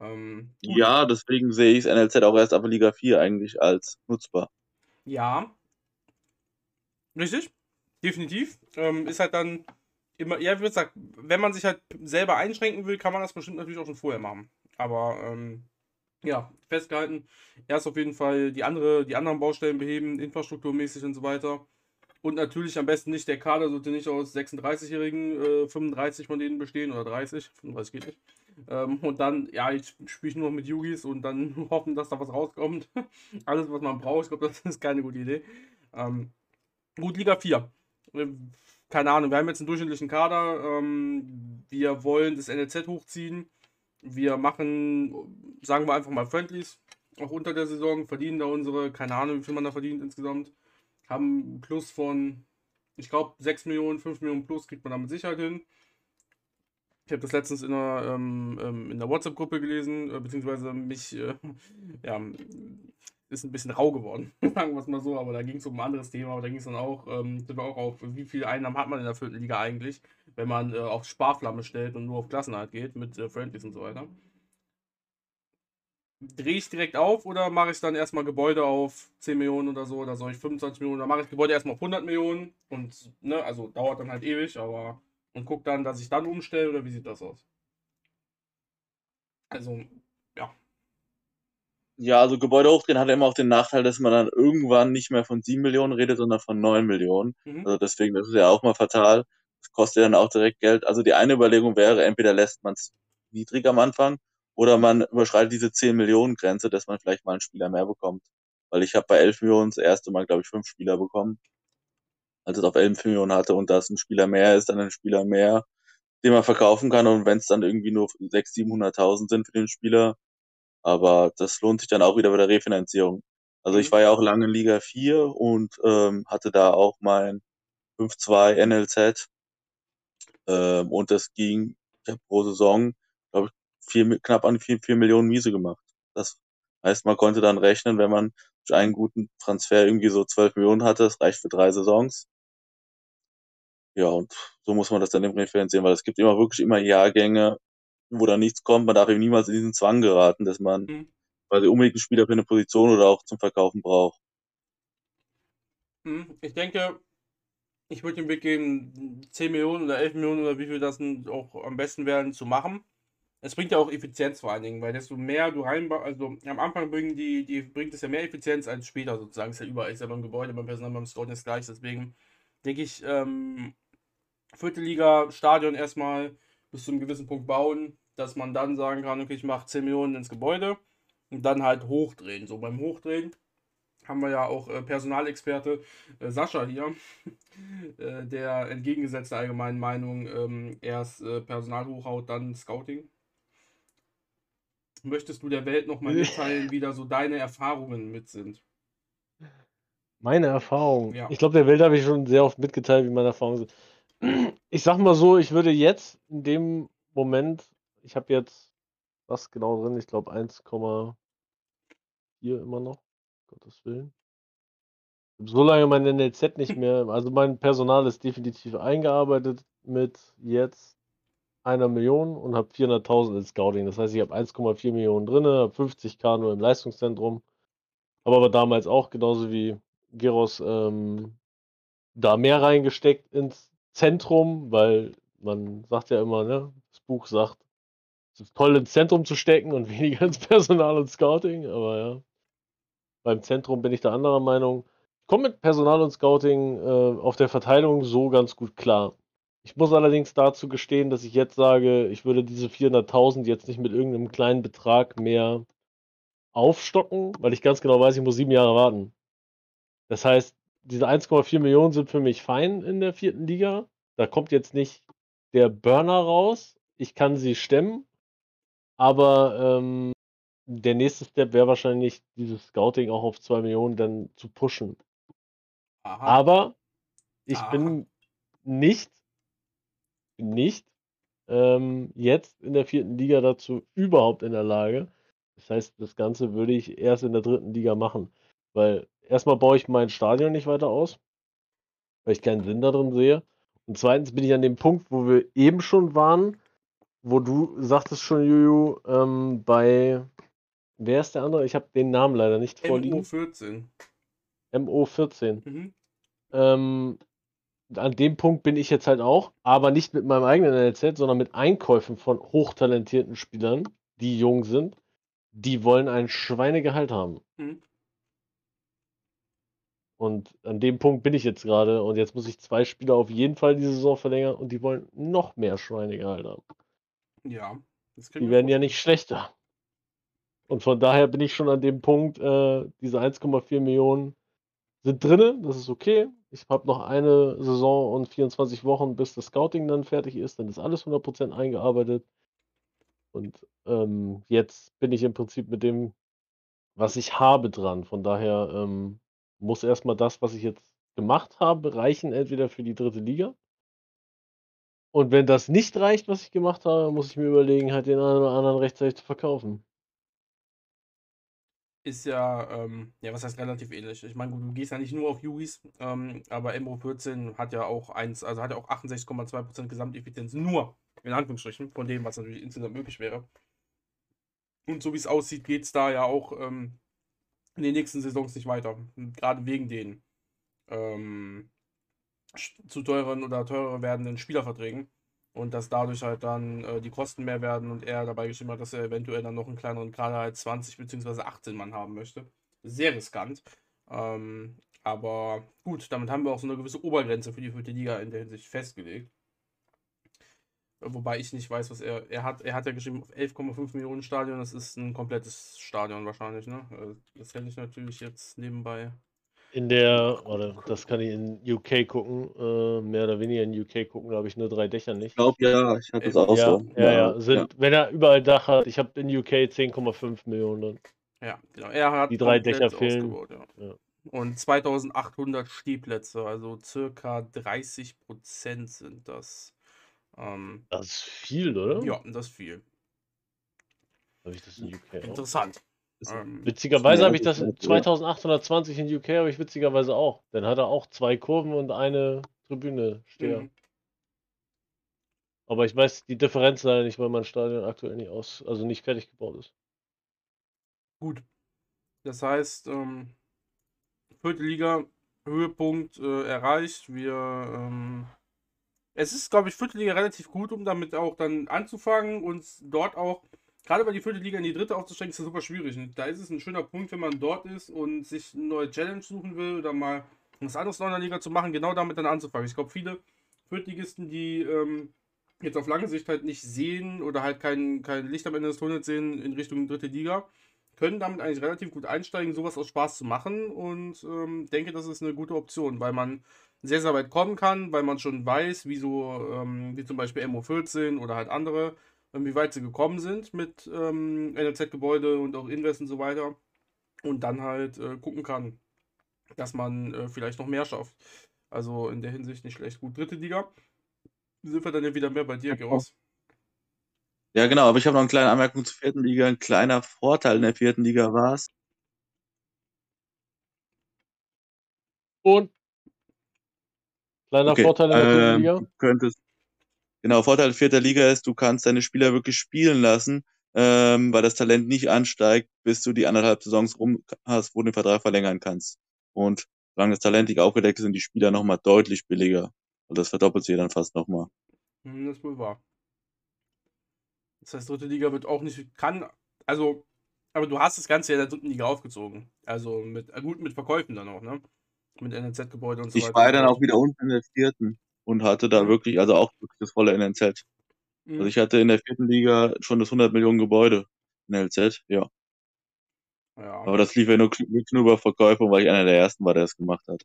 Ähm, ja, deswegen sehe ich NLZ auch erst ab Liga 4 eigentlich als nutzbar. Ja. Richtig. Definitiv. Ähm, ist halt dann immer, ja, wie gesagt, wenn man sich halt selber einschränken will, kann man das bestimmt natürlich auch schon vorher machen. Aber ähm, ja, festgehalten. Erst auf jeden Fall die, andere, die anderen Baustellen beheben, infrastrukturmäßig und so weiter. Und natürlich am besten nicht, der Kader sollte nicht aus 36-Jährigen, äh, 35 von denen bestehen oder 30, 35 geht nicht. Ähm, und dann, ja, ich spiele nur noch mit Yugis und dann hoffen, dass da was rauskommt. Alles, was man braucht, ich glaube, das ist keine gute Idee. Ähm, gut, Liga 4. Äh, keine Ahnung, wir haben jetzt einen durchschnittlichen Kader. Ähm, wir wollen das NLZ hochziehen. Wir machen, sagen wir einfach mal Friendlies, auch unter der Saison, verdienen da unsere, keine Ahnung, wie viel man da verdient insgesamt. Haben einen Plus von, ich glaube, 6 Millionen, 5 Millionen plus kriegt man da mit Sicherheit hin. Ich habe das letztens in einer, ähm, ähm in der WhatsApp-Gruppe gelesen, äh, beziehungsweise mich, äh, ja, ist ein bisschen rau geworden, sagen wir es mal so, aber da ging es um ein anderes Thema, aber da ging es dann auch, ähm, sind wir auch auf, wie viele Einnahmen hat man in der vierten Liga eigentlich, wenn man äh, auf Sparflamme stellt und nur auf Klassenheit geht mit äh, Friendlies und so weiter. Drehe ich direkt auf oder mache ich dann erstmal Gebäude auf 10 Millionen oder so, oder soll ich 25 Millionen, oder mache ich Gebäude erstmal auf 100 Millionen und, ne, also dauert dann halt ewig, aber und guck dann, dass ich dann umstelle oder wie sieht das aus? Also, ja, also Gebäude hochdrehen hat immer auch den Nachteil, dass man dann irgendwann nicht mehr von 7 Millionen redet, sondern von 9 Millionen. Mhm. Also deswegen, das ist ja auch mal fatal. Das kostet dann auch direkt Geld. Also die eine Überlegung wäre, entweder lässt man es niedrig am Anfang oder man überschreitet diese 10 Millionen Grenze, dass man vielleicht mal einen Spieler mehr bekommt. Weil ich habe bei 11 Millionen das erste Mal, glaube ich, fünf Spieler bekommen. Als es auf 11 Millionen hatte und da es ein Spieler mehr ist, dann ein Spieler mehr, den man verkaufen kann. Und wenn es dann irgendwie nur 600.000, 700.000 sind für den Spieler, aber das lohnt sich dann auch wieder bei der Refinanzierung. Also ich mhm. war ja auch lange in Liga 4 und ähm, hatte da auch mein 5-2 NLZ. Ähm, und das ging, ich habe pro Saison, glaube ich, vier, knapp an 4, 4 Millionen Miese gemacht. Das heißt, man konnte dann rechnen, wenn man durch einen guten Transfer irgendwie so 12 Millionen hatte, das reicht für drei Saisons. Ja, und so muss man das dann differenzieren, weil es gibt immer wirklich immer Jahrgänge, wo da nichts kommt. Man darf eben niemals in diesen Zwang geraten, dass man Mhm. quasi unbedingt einen Spieler für eine Position oder auch zum Verkaufen braucht. Hm, Ich denke, ich würde den Weg geben, 10 Millionen oder 11 Millionen oder wie viel das denn auch am besten werden, zu machen. Es bringt ja auch Effizienz vor allen Dingen, weil desto mehr du reinbaust, also am Anfang bringen die, die bringt es ja mehr Effizienz als später sozusagen. Ist ja überall, ist ja beim Gebäude, beim Personal, beim Scouting ist gleich. Deswegen denke ich, ähm, vierte Liga, Stadion erstmal bis zu einem gewissen Punkt bauen, dass man dann sagen kann, okay, ich mache 10 Millionen ins Gebäude und dann halt hochdrehen. So beim Hochdrehen haben wir ja auch äh, Personalexperte äh, Sascha hier, äh, der entgegengesetzt der allgemeinen Meinung ähm, erst äh, Personal hochhaut, dann Scouting. Möchtest du der Welt nochmal mitteilen, wie da so deine Erfahrungen mit sind? Meine Erfahrung. Ja. Ich glaube, der Welt habe ich schon sehr oft mitgeteilt, wie meine Erfahrungen sind. Ich sag mal so, ich würde jetzt in dem Moment, ich habe jetzt was genau drin, ich glaube 1,4 immer noch, Gottes Willen. So lange mein NLZ nicht mehr, also mein Personal ist definitiv eingearbeitet mit jetzt einer Million und habe 400.000 in Scouting. Das heißt, ich habe 1,4 Millionen drin, habe 50k nur im Leistungszentrum. Habe aber damals auch genauso wie Geros ähm, da mehr reingesteckt ins Zentrum, weil man sagt ja immer, ne, das Buch sagt, es ist toll ins Zentrum zu stecken und weniger ins Personal und Scouting, aber ja. Beim Zentrum bin ich da anderer Meinung. Ich komme mit Personal und Scouting äh, auf der Verteilung so ganz gut klar. Ich muss allerdings dazu gestehen, dass ich jetzt sage, ich würde diese 400.000 jetzt nicht mit irgendeinem kleinen Betrag mehr aufstocken, weil ich ganz genau weiß, ich muss sieben Jahre warten. Das heißt, diese 1,4 Millionen sind für mich fein in der vierten Liga. Da kommt jetzt nicht der Burner raus. Ich kann sie stemmen. Aber ähm, der nächste Step wäre wahrscheinlich, dieses Scouting auch auf 2 Millionen dann zu pushen. Aha. Aber ich Aha. bin nicht, nicht ähm, jetzt in der vierten Liga dazu überhaupt in der Lage. Das heißt, das Ganze würde ich erst in der dritten Liga machen. Weil erstmal baue ich mein Stadion nicht weiter aus, weil ich keinen Sinn darin sehe. Und zweitens bin ich an dem Punkt, wo wir eben schon waren, wo du sagtest schon, Juju, ähm, bei wer ist der andere? Ich habe den Namen leider nicht vorliegen. MU14. MO14. Mhm. Ähm, an dem Punkt bin ich jetzt halt auch, aber nicht mit meinem eigenen NLZ, sondern mit Einkäufen von hochtalentierten Spielern, die jung sind. Die wollen ein Schweinegehalt haben. Mhm. Und an dem Punkt bin ich jetzt gerade. Und jetzt muss ich zwei Spieler auf jeden Fall die Saison verlängern und die wollen noch mehr Schweinegehalt haben. Ja. Die werden ja nicht schlechter. Und von daher bin ich schon an dem Punkt, äh, diese 1,4 Millionen sind drinne, das ist okay. Ich habe noch eine Saison und 24 Wochen, bis das Scouting dann fertig ist. Dann ist alles 100% eingearbeitet. Und ähm, jetzt bin ich im Prinzip mit dem, was ich habe, dran. Von daher ähm, muss erstmal das, was ich jetzt gemacht habe, reichen, entweder für die dritte Liga. Und wenn das nicht reicht, was ich gemacht habe, muss ich mir überlegen, halt den einen oder anderen rechtzeitig zu verkaufen. ist ja, ähm, ja, was heißt relativ ähnlich. Ich meine, du gehst ja nicht nur auf Yuis, ähm, aber MO14 hat ja auch eins, also hat ja auch 68,2% Gesamteffizienz, nur in Anführungsstrichen, von dem, was natürlich insgesamt möglich wäre. Und so wie es aussieht, geht es da ja auch ähm, in den nächsten Saisons nicht weiter. Gerade wegen den ähm, zu teuren oder teurer werdenden Spielerverträgen. Und dass dadurch halt dann äh, die Kosten mehr werden und er dabei geschrieben hat, dass er eventuell dann noch einen kleineren Kader als 20 bzw. 18 Mann haben möchte. Sehr riskant. Ähm, aber gut, damit haben wir auch so eine gewisse Obergrenze für die vierte Liga in der Hinsicht festgelegt. Wobei ich nicht weiß, was er. Er hat, er hat ja geschrieben, auf 11,5 Millionen Stadion, das ist ein komplettes Stadion wahrscheinlich, ne? Äh, Das hätte ich natürlich jetzt nebenbei. In der, warte, das kann ich in UK gucken, äh, mehr oder weniger in UK gucken, da habe ich nur drei Dächer nicht. Ich glaube, ja, ich hatte es Ja, auch ja, so. ja, ja, sind, wenn er überall Dach hat, ich habe in UK 10,5 Millionen drin. Ja, genau. Er hat Die drei Dächer fehlen. ausgebaut, ja. Ja. und 2800 Stehplätze, also circa 30 Prozent sind das. Ähm, Das ist viel, oder? ja, das ist viel. Habe ich das in UK? Interessant. Ähm, Witzigerweise habe ich das das ist ja- 2820 in UK habe ich witzigerweise auch. Dann hat er auch zwei Kurven und eine Tribüne stehen. mhm. Aber ich weiß die Differenz leider nicht, weil mein Stadion aktuell nicht aus, also nicht fertig gebaut ist. Gut. Das heißt, ähm, vierte Liga, Höhepunkt äh, erreicht. Wir, ähm, es ist, glaube ich, vierte Liga relativ gut, um damit auch dann anzufangen und dort auch, gerade bei die vierte Liga in die dritte aufzusteigen, ist das super schwierig. Und da ist es ein schöner Punkt, wenn man dort ist und sich eine neue Challenge suchen will oder mal was anderes in der Liga zu machen, genau damit dann anzufangen. Ich glaube, viele Viertligisten, die ähm, jetzt auf lange Sicht halt nicht sehen oder halt kein, kein Licht am Ende des Tunnels sehen in Richtung dritte Liga, können damit eigentlich relativ gut einsteigen, sowas aus Spaß zu machen und ähm, denke, das ist eine gute Option, weil man sehr, sehr weit kommen kann, weil man schon weiß, wie so, ähm, wie zum Beispiel MO14 oder halt andere, ähm, wie weit sie gekommen sind mit ähm, NLZ-Gebäude und auch Invest und so weiter und dann halt äh, gucken kann, dass man äh, vielleicht noch mehr schafft. Also in der Hinsicht nicht schlecht. Gut, dritte Liga. Sind wir dann ja wieder mehr bei dir, Geros? Ja, genau, aber ich habe noch eine kleine Anmerkung zur vierten Liga. Ein kleiner Vorteil in der vierten Liga war es, Und kleiner Okay, Vorteil in der vierten ähm, Liga. könntest, genau, Vorteil vierter Liga ist, du kannst deine Spieler wirklich spielen lassen, ähm, weil das Talent nicht ansteigt, bis du die anderthalb Saisons rum hast, wo du den Vertrag verlängern kannst. Und solange das Talent nicht aufgedeckt ist, sind die Spieler nochmal deutlich billiger. Und das verdoppelt sich dann fast nochmal. Hm, das ist wohl wahr. Das heißt, dritte Liga wird auch nicht, kann, also, aber du hast das Ganze ja in der dritten Liga aufgezogen. Also mit, gut mit Verkäufen dann auch, ne? Mit NNZ-Gebäude und so Ich weiter. war und so dann auch wieder unten in der vierten und hatte da Mhm. wirklich, also auch wirklich das volle NLZ. Mhm. Also ich hatte in der vierten Liga schon das 100 Millionen Gebäude in LZ, ja. ja. Aber das lief ja nur, nur über Verkäufe, weil ich einer der ersten war, der es gemacht hat.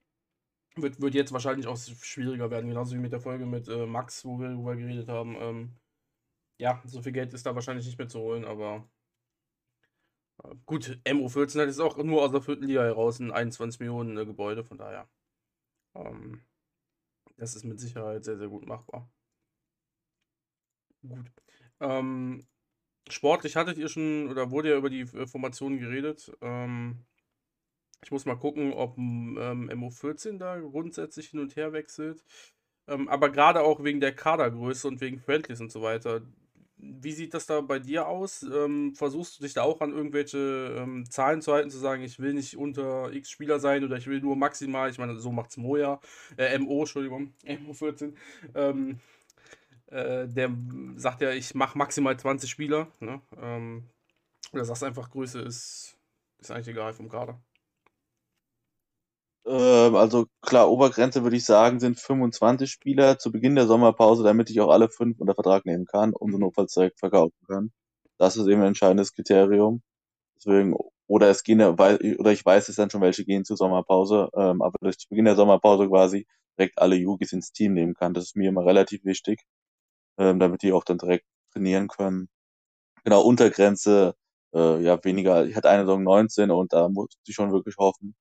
Wird, wird jetzt wahrscheinlich auch schwieriger werden, genauso wie mit der Folge mit äh, Max, wo wir darüber geredet haben. Ähm, ja, so viel Geld ist da wahrscheinlich nicht mehr zu holen, aber gut, MO14 hat jetzt auch nur aus der vierten Liga heraus ein 21 Millionen äh, Gebäude, von daher. Ähm, das ist mit Sicherheit sehr, sehr gut machbar. Gut. Ähm, sportlich hattet ihr schon oder wurde ja über die äh, Formationen geredet. Ähm, ich muss mal gucken, ob ähm, MO14 da grundsätzlich hin und her wechselt. Ähm, aber gerade auch wegen der Kadergröße und wegen Friendlies und so weiter. Wie sieht das da bei dir aus? Ähm, versuchst du dich da auch an irgendwelche ähm, Zahlen zu halten, zu sagen, ich will nicht unter X Spieler sein oder ich will nur maximal, ich meine, so macht's Moja, äh, MO, Entschuldigung, MO14. Ähm, äh, der sagt ja, ich mache maximal 20 Spieler. Ne? Ähm, oder sagst einfach, Größe ist, ist eigentlich egal vom Kader. Ähm, also klar, Obergrenze würde ich sagen, sind 25 Spieler zu Beginn der Sommerpause, damit ich auch alle fünf unter Vertrag nehmen kann und so Mhm. notfalls direkt verkaufen kann. Das ist eben ein entscheidendes Kriterium. Deswegen, oder es gehen, oder ich weiß es dann schon, welche gehen zur Sommerpause, ähm, aber dass ich zu Beginn der Sommerpause quasi direkt alle Yugis ins Team nehmen kann. Das ist mir immer relativ wichtig, ähm, damit die auch dann direkt trainieren können. Genau, Untergrenze, äh, ja, weniger. Ich hatte eine Saison 19 und da musste ich schon wirklich hoffen,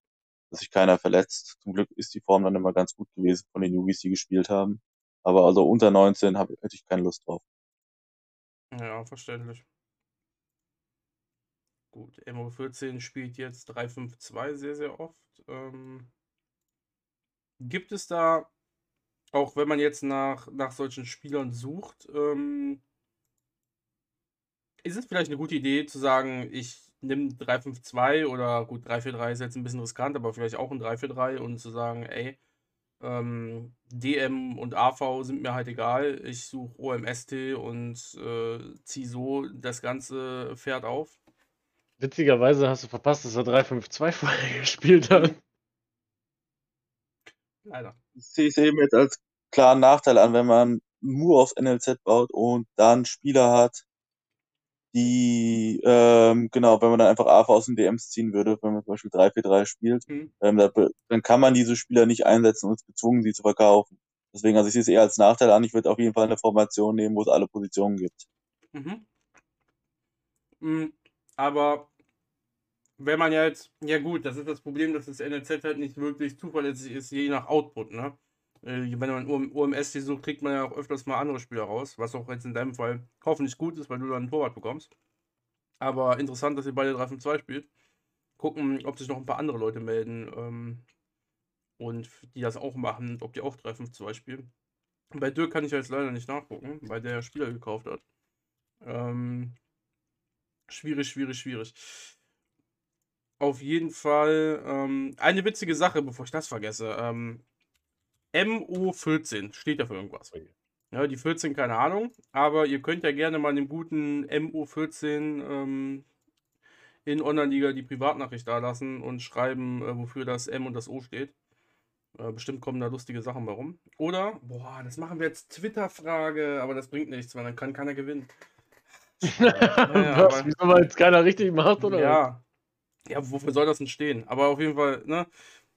dass sich keiner verletzt. Zum Glück ist die Form dann immer ganz gut gewesen von den Yugis, die gespielt haben. Aber also unter 19 hab, hätte ich keine Lust drauf. Ja, verständlich. Gut, MO14 spielt jetzt 3-5-2 sehr, sehr oft. Ähm, gibt es da, auch wenn man jetzt nach, nach solchen Spielern sucht, ähm, ist es vielleicht eine gute Idee zu sagen, ich nehme 3-5-2 oder gut, 3-4-3 ist jetzt ein bisschen riskant, aber vielleicht auch ein 3-4-3 und zu sagen, ey, ähm, DM und AV sind mir halt egal, ich suche OMST und äh, ziehe so das ganze Pferd auf. Witzigerweise hast du verpasst, dass er 3-5-2 vorher gespielt hat. Leider. Ich sehe es eben jetzt als klaren Nachteil an, wenn man nur aufs NLZ baut und dann Spieler hat, die, ähm, genau, wenn man dann einfach AV aus den DMs ziehen würde, wenn man zum Beispiel 3-4-3 spielt, Hm. ähm, da, dann kann man diese Spieler nicht einsetzen und ist gezwungen, sie zu verkaufen. Deswegen, also ich sehe es eher als Nachteil an. Ich würde auf jeden Fall eine Formation nehmen, wo es alle Positionen gibt. Mhm. Mm, Aber wenn man ja jetzt, ja gut, das ist das Problem, dass das NLZ halt nicht wirklich zuverlässig ist, je nach Output, ne? Äh, wenn man OMS sucht, kriegt man ja auch öfters mal andere Spieler raus, was auch jetzt in deinem Fall hoffentlich gut ist, weil du dann einen Torwart bekommst. Aber interessant, dass ihr beide 3-5-2 spielt. Gucken, ob sich noch ein paar andere Leute melden ähm, und die das auch machen, ob die auch 3-5-2 spielen. Bei Dirk kann ich jetzt leider nicht nachgucken, weil der Spieler gekauft hat. Ähm, schwierig, schwierig, schwierig. Auf jeden Fall ähm, eine witzige Sache, bevor ich das vergesse. Ähm, MO14 steht ja für irgendwas. Ja, die 14, keine Ahnung. Aber ihr könnt ja gerne mal dem guten MO14 ähm, in Online-Liga die Privatnachricht da lassen und schreiben, äh, wofür das M und das O steht. Äh, bestimmt kommen da lustige Sachen bei rum. Oder, boah, das machen wir jetzt Twitter-Frage, aber das bringt nichts, weil dann kann keiner gewinnen. ja, Was, wieso man jetzt keiner richtig macht, oder? Ja. Ja, wofür soll das denn stehen? Aber auf jeden Fall, ne?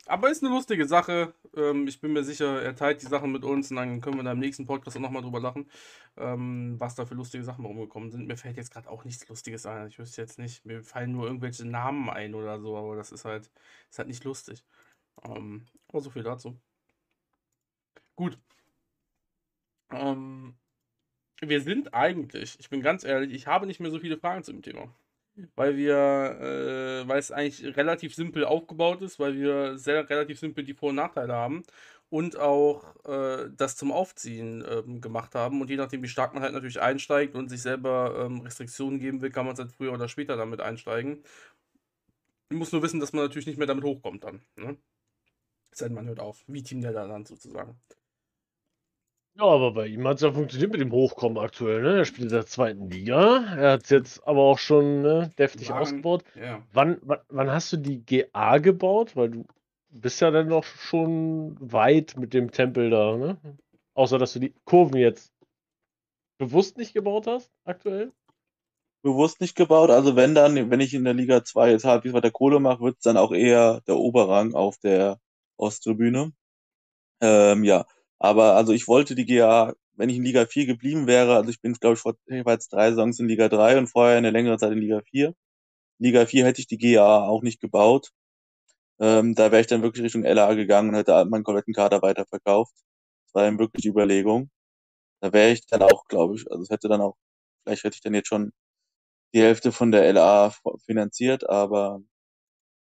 Aber ist eine lustige Sache. Ähm, ich bin mir sicher, er teilt die Sachen mit uns und dann können wir da im nächsten Podcast auch nochmal drüber lachen, ähm, was da für lustige Sachen rumgekommen sind. Mir fällt jetzt gerade auch nichts Lustiges ein. Ich wüsste jetzt nicht, mir fallen nur irgendwelche Namen ein oder so, aber das ist halt, ist halt nicht lustig. Ähm, aber so viel dazu. Gut. Ähm, wir sind eigentlich, ich bin ganz ehrlich, ich habe nicht mehr so viele Fragen zu dem Thema weil wir, äh, weil es eigentlich relativ simpel aufgebaut ist, weil wir sehr relativ simpel die Vor- und Nachteile haben und auch äh, das zum Aufziehen ähm, gemacht haben. Und je nachdem, wie stark man halt natürlich einsteigt und sich selber ähm, Restriktionen geben will, kann man es halt früher oder später damit einsteigen. Man muss nur wissen, dass man natürlich nicht mehr damit hochkommt dann. Ne? Sei man hört auf, wie Team Netherland sozusagen. Ja, aber bei ihm hat es ja funktioniert mit dem Hochkommen aktuell, ne? Er spielt in der zweiten Liga. Er hat es jetzt aber auch schon ne, deftig Wann- ausgebaut. Ja. Wann, wann, wann hast du die GA gebaut? Weil du bist ja dann noch schon weit mit dem Tempel da, ne? Außer dass du die Kurven jetzt bewusst nicht gebaut hast, aktuell. Bewusst nicht gebaut. Also wenn dann, wenn ich in der Liga 2 jetzt halbwegs weiter Kohle mache, wird es dann auch eher der Oberrang auf der Osttribüne. Ähm, ja, aber also ich wollte die GA, wenn ich in Liga 4 geblieben wäre, also ich bin, glaube ich, vor jeweils drei Saisons in Liga 3 und vorher eine längere Zeit in Liga 4. Liga 4 hätte ich die GA auch nicht gebaut. Ähm, da wäre ich dann wirklich Richtung LA gegangen und hätte meinen kompletten Kader weiterverkauft. Das war dann wirklich die Überlegung. Da wäre ich dann auch, glaube ich, also es hätte dann auch, vielleicht hätte ich dann jetzt schon die Hälfte von der LA finanziert, aber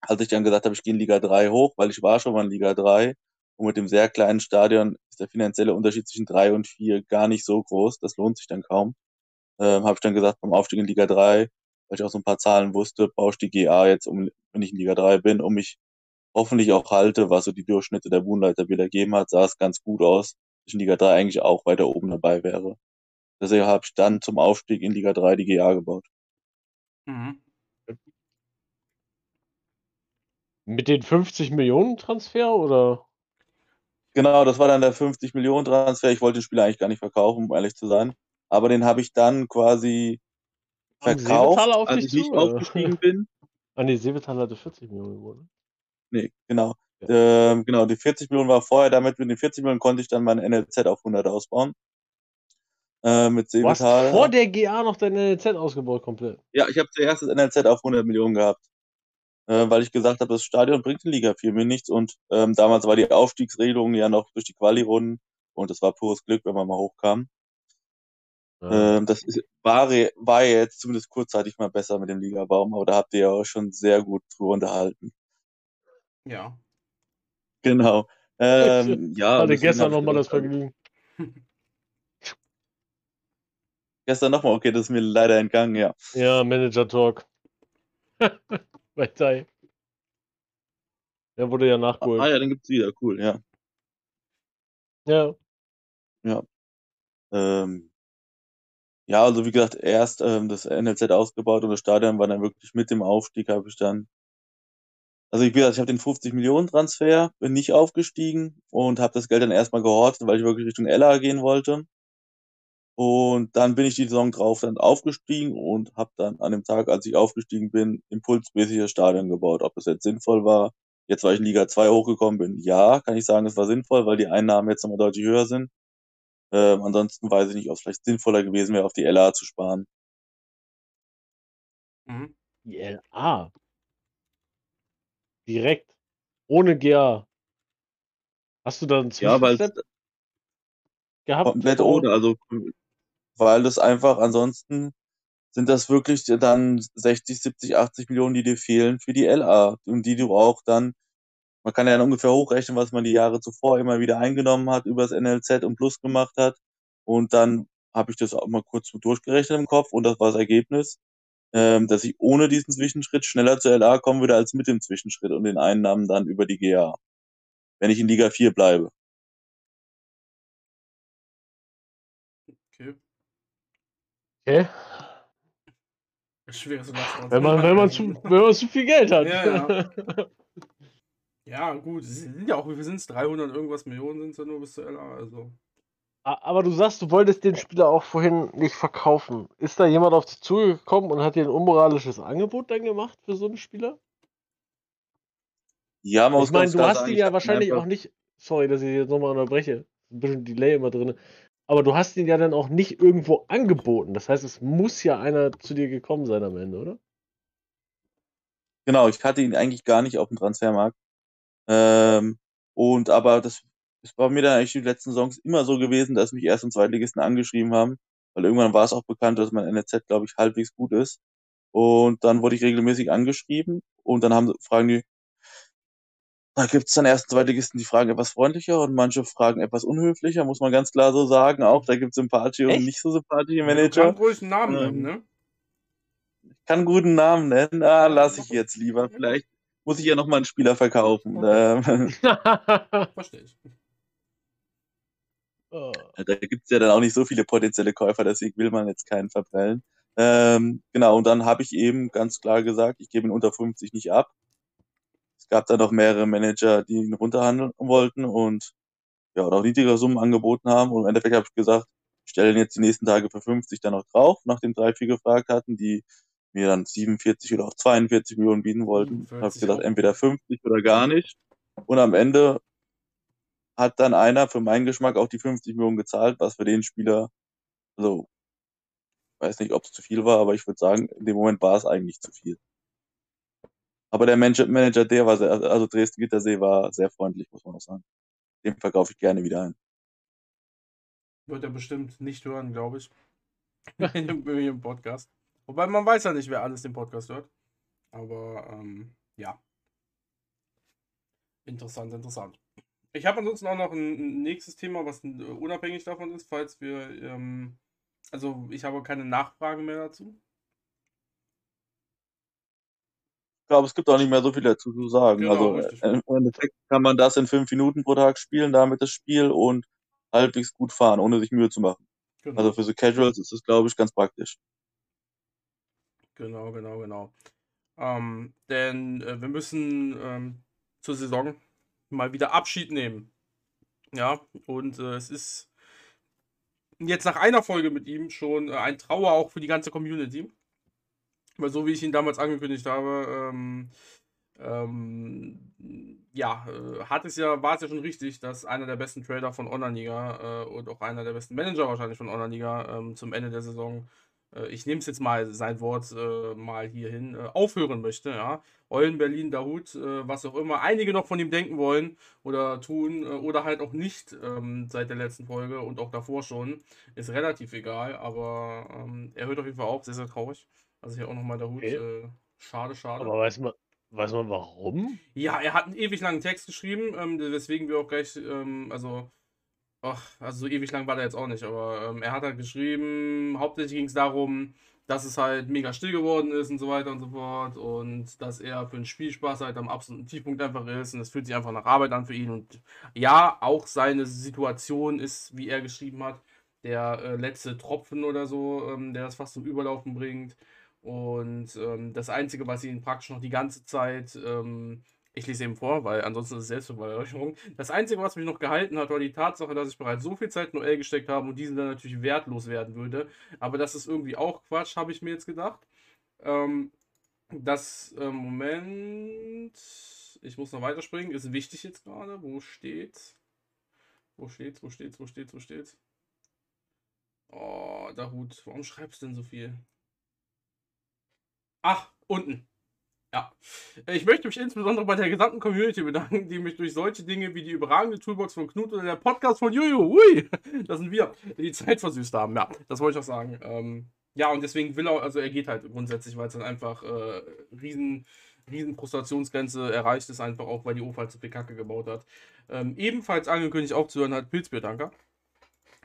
als ich dann gesagt habe, ich gehe in Liga 3 hoch, weil ich war schon mal in Liga 3 und mit dem sehr kleinen Stadion ist der finanzielle Unterschied zwischen 3 und 4 gar nicht so groß, das lohnt sich dann kaum. Ähm, habe ich dann gesagt, beim Aufstieg in Liga 3, weil ich auch so ein paar Zahlen wusste, baue ich die GA jetzt, um, wenn ich in Liga 3 bin, um mich hoffentlich auch halte, was so die Durchschnitte der Wohnleiter wieder gegeben hat, sah es ganz gut aus, dass ich in Liga 3 eigentlich auch weiter oben dabei wäre. Deswegen habe ich dann zum Aufstieg in Liga 3 die GA gebaut. Mhm. Mit den 50 Millionen Transfer oder? Genau, das war dann der 50 Millionen Transfer. Ich wollte den Spieler eigentlich gar nicht verkaufen, um ehrlich zu sein. Aber den habe ich dann quasi Haben verkauft, als ich nicht zu, aufgestiegen bin. Ah nee, Seebetal hatte 40 Millionen gewonnen. Nee, genau. Ja. Ähm, genau, die 40 Millionen war vorher, damit mit den 40 Millionen konnte ich dann mein NLZ auf 100 ausbauen. Äh, mit Du hast Seebetal. vor der GA noch dein NLZ ausgebaut komplett. Ja, ich habe zuerst das NLZ auf 100 Millionen gehabt. Äh, weil ich gesagt habe, das Stadion bringt in Liga 4 mir nichts. Und ähm, damals war die Aufstiegsregelung ja noch durch die Quali-Runden. Und es war pures Glück, wenn man mal hochkam. Ja. Ähm, das ist, war, war ja jetzt zumindest kurzzeitig mal besser mit dem Ligabaum, aber da habt ihr ja auch schon sehr gut drüber unterhalten. Ja. Genau. Ähm, ja, Hatte gestern ich nochmal das Vergnügen. Gestern nochmal, okay, das ist mir leider entgangen, ja. Ja, Manager Talk. Bei Tai. Der wurde ja Ah nachgeholt. ja, dann gibt's wieder, cool, ja. Ja. Ähm, ja, also wie gesagt, erst ähm, das NLZ ausgebaut und das Stadion war dann wirklich mit dem Aufstieg, habe ich dann. Also wie gesagt, ich habe den 50 Millionen Transfer, bin nicht aufgestiegen und habe das Geld dann erstmal gehortet, weil ich wirklich Richtung LA gehen wollte. Und dann bin ich die Saison drauf dann aufgestiegen und habe dann an dem Tag, als ich aufgestiegen bin, impulsmäßig das Stadion gebaut. Ob das jetzt sinnvoll war, jetzt weil ich in Liga 2 hochgekommen bin, ja, kann ich sagen, es war sinnvoll, weil die Einnahmen jetzt nochmal deutlich höher sind. Ähm, ansonsten weiß ich nicht, ob es vielleicht sinnvoller gewesen wäre, auf die LA zu sparen. Mhm. Die LA. Direkt. Ohne GA. Hast du da einen Ja, weil Zwischenstep gehabt? komplett ohne, also weil das einfach ansonsten sind das wirklich dann 60, 70, 80 Millionen, die dir fehlen für die LA und die du auch dann, man kann ja dann ungefähr hochrechnen, was man die Jahre zuvor immer wieder eingenommen hat, übers NLZ und Plus gemacht hat und dann habe ich das auch mal kurz durchgerechnet im Kopf und das war das Ergebnis, ähm, dass ich ohne diesen Zwischenschritt schneller zur LA kommen würde als mit dem Zwischenschritt und den Einnahmen dann über die GA, wenn ich in Liga 4 bleibe. Okay. Okay. Schweres Laster. Wenn man, wenn, man zu, wenn man zu viel Geld hat. Ja, Ja, gut, sie sind ja auch, wie viel sind es? 300 irgendwas Millionen sind es ja nur bis zur LA, also. Aber du sagst, du wolltest den Spieler auch vorhin nicht verkaufen. Ist da jemand auf dich zugekommen und hat dir ein unmoralisches Angebot dann gemacht für so einen Spieler? Ja, man Ich muss meine, ganz du hast ihn ich ja wahrscheinlich einfach- auch nicht. Sorry, dass ich jetzt nochmal unterbreche. Ein bisschen Delay immer drin. Aber du hast ihn ja dann auch nicht irgendwo angeboten. Das heißt, es muss ja einer zu dir gekommen sein am Ende, oder? Genau, ich hatte ihn eigentlich gar nicht auf dem Transfermarkt. Ähm, und aber das, das war mir dann eigentlich die letzten Songs immer so gewesen, dass mich Erst- und Zweitligisten angeschrieben haben, weil irgendwann war es auch bekannt, dass mein NLZ, glaube ich, halbwegs gut ist. Und dann wurde ich regelmäßig angeschrieben und dann haben, fragen die, da gibt es dann Erst- und Zweitligisten, die fragen etwas freundlicher und manche fragen etwas unhöflicher, muss man ganz klar so sagen. Auch da gibt es sympathische und nicht so sympathische Manager. kannst ruhig einen Namen Ähm, nennen, ne? Ich kann einen guten Namen nennen. Ah, lass ich jetzt lieber. Vielleicht muss ich ja noch mal einen Spieler verkaufen. Ähm, Verstehe ich. Oh. da gibt's ja dann auch nicht so viele potenzielle Käufer, deswegen will man jetzt keinen verprellen. Ähm, genau, und dann habe ich eben ganz klar gesagt, ich gebe ihn unter 50 nicht ab. Es gab dann noch mehrere Manager, die ihn runterhandeln wollten und ja, und auch niedrigere Summen angeboten haben. Und im Endeffekt habe ich gesagt, ich stelle ihn jetzt die nächsten Tage für 50 dann noch drauf, nachdem drei, vier gefragt hatten, die mir dann 47 oder auch 42 Millionen bieten wollten. 47 habe ich gesagt, entweder 50 oder gar nicht. Und am Ende hat dann einer für meinen Geschmack auch die 50 Millionen gezahlt, was für den Spieler, also, weiß nicht, ob es zu viel war, aber ich würde sagen, in dem Moment war es eigentlich zu viel. Aber der Manager, Manager der war sehr, also Dresden Gittersee war sehr freundlich, muss man auch sagen. Dem verkaufe ich gerne wieder ein. Wird er bestimmt nicht hören, glaube ich. in dem, Podcast. Wobei man weiß ja nicht, wer alles den Podcast hört. Aber ähm, ja. Interessant, interessant. Ich habe ansonsten auch noch ein, ein nächstes Thema, was äh, unabhängig davon ist, falls wir. Ähm, also, ich habe keine Nachfragen mehr dazu. Ich glaube, es gibt auch nicht mehr so viel dazu zu sagen. Genau, also äh, im Endeffekt kann man das in fünf Minuten pro Tag spielen, damit das Spiel und halbwegs gut fahren, ohne sich Mühe zu machen. Genau. Also für so Casuals ist das, glaube ich, ganz praktisch. Genau, genau, genau. Ähm, denn äh, wir müssen ähm, zur Saison mal wieder Abschied nehmen. Ja, und äh, es ist jetzt nach einer Folge mit ihm schon äh, ein Trauer auch für die ganze Community. Weil so wie ich ihn damals angekündigt habe, ähm, ähm, ja, äh, hat es ja, war es ja schon richtig, dass einer der besten Trader von Online-Liga äh, und auch einer der besten Manager wahrscheinlich von Online-Liga ähm, zum Ende der Saison, äh, ich nehme es jetzt mal sein Wort äh, mal hierhin, äh, aufhören möchte, ja. Eulen, Berlin, Dahut, was auch immer, einige noch von ihm denken wollen oder tun oder halt auch nicht ähm, seit der letzten Folge und auch davor schon, ist relativ egal, aber ähm, er hört auf jeden Fall auf, sehr, sehr traurig. Also hier auch nochmal Dahut, Okay. äh, schade, schade. Aber weiß man, weiß man warum? Ja, er hat einen ewig langen Text geschrieben, ähm, weswegen wir auch gleich, ähm, also, ach, also so ewig lang war der jetzt auch nicht, aber ähm, er hat halt geschrieben, hauptsächlich ging es darum, dass es halt mega still geworden ist und so weiter und so fort und dass er für den Spielspaß halt am absoluten Tiefpunkt einfach ist und es fühlt sich einfach nach Arbeit an für ihn und ja, auch seine Situation ist, wie er geschrieben hat, der äh, letzte Tropfen oder so, ähm, der das fast zum Überlaufen bringt. Und ähm, das Einzige, was ihn praktisch noch die ganze Zeit, ähm, ich lese eben vor, weil ansonsten ist es Selbstbeweihräucherung. Das Einzige, was mich noch gehalten hat, war die Tatsache, dass ich bereits so viel Zeit in OL gesteckt habe und diesen dann natürlich wertlos werden würde. Aber das ist irgendwie auch Quatsch, habe ich mir jetzt gedacht. Ähm, das äh, Moment, ich muss noch weiterspringen, ist wichtig jetzt gerade. Wo steht's? Wo steht's? Wo steht's? Wo steht's? Wo steht's? Oh, Dahut, warum schreibst du denn so viel? Ach, unten. Ja. Ich möchte mich insbesondere bei der gesamten Community bedanken, die mich durch solche Dinge wie die überragende Toolbox von Knut oder der Podcast von Juju, ui, das sind wir, die Zeit versüßt haben. Ja, das wollte ich auch sagen. Ähm, ja, und deswegen will er, also er geht halt grundsätzlich, weil es dann einfach äh, riesen, riesen Frustrationsgrenze erreicht ist, einfach auch, weil die OFA halt so viel Kacke gebaut hat. Ähm, ebenfalls angekündigt aufzuhören hat Pilzbierdanker.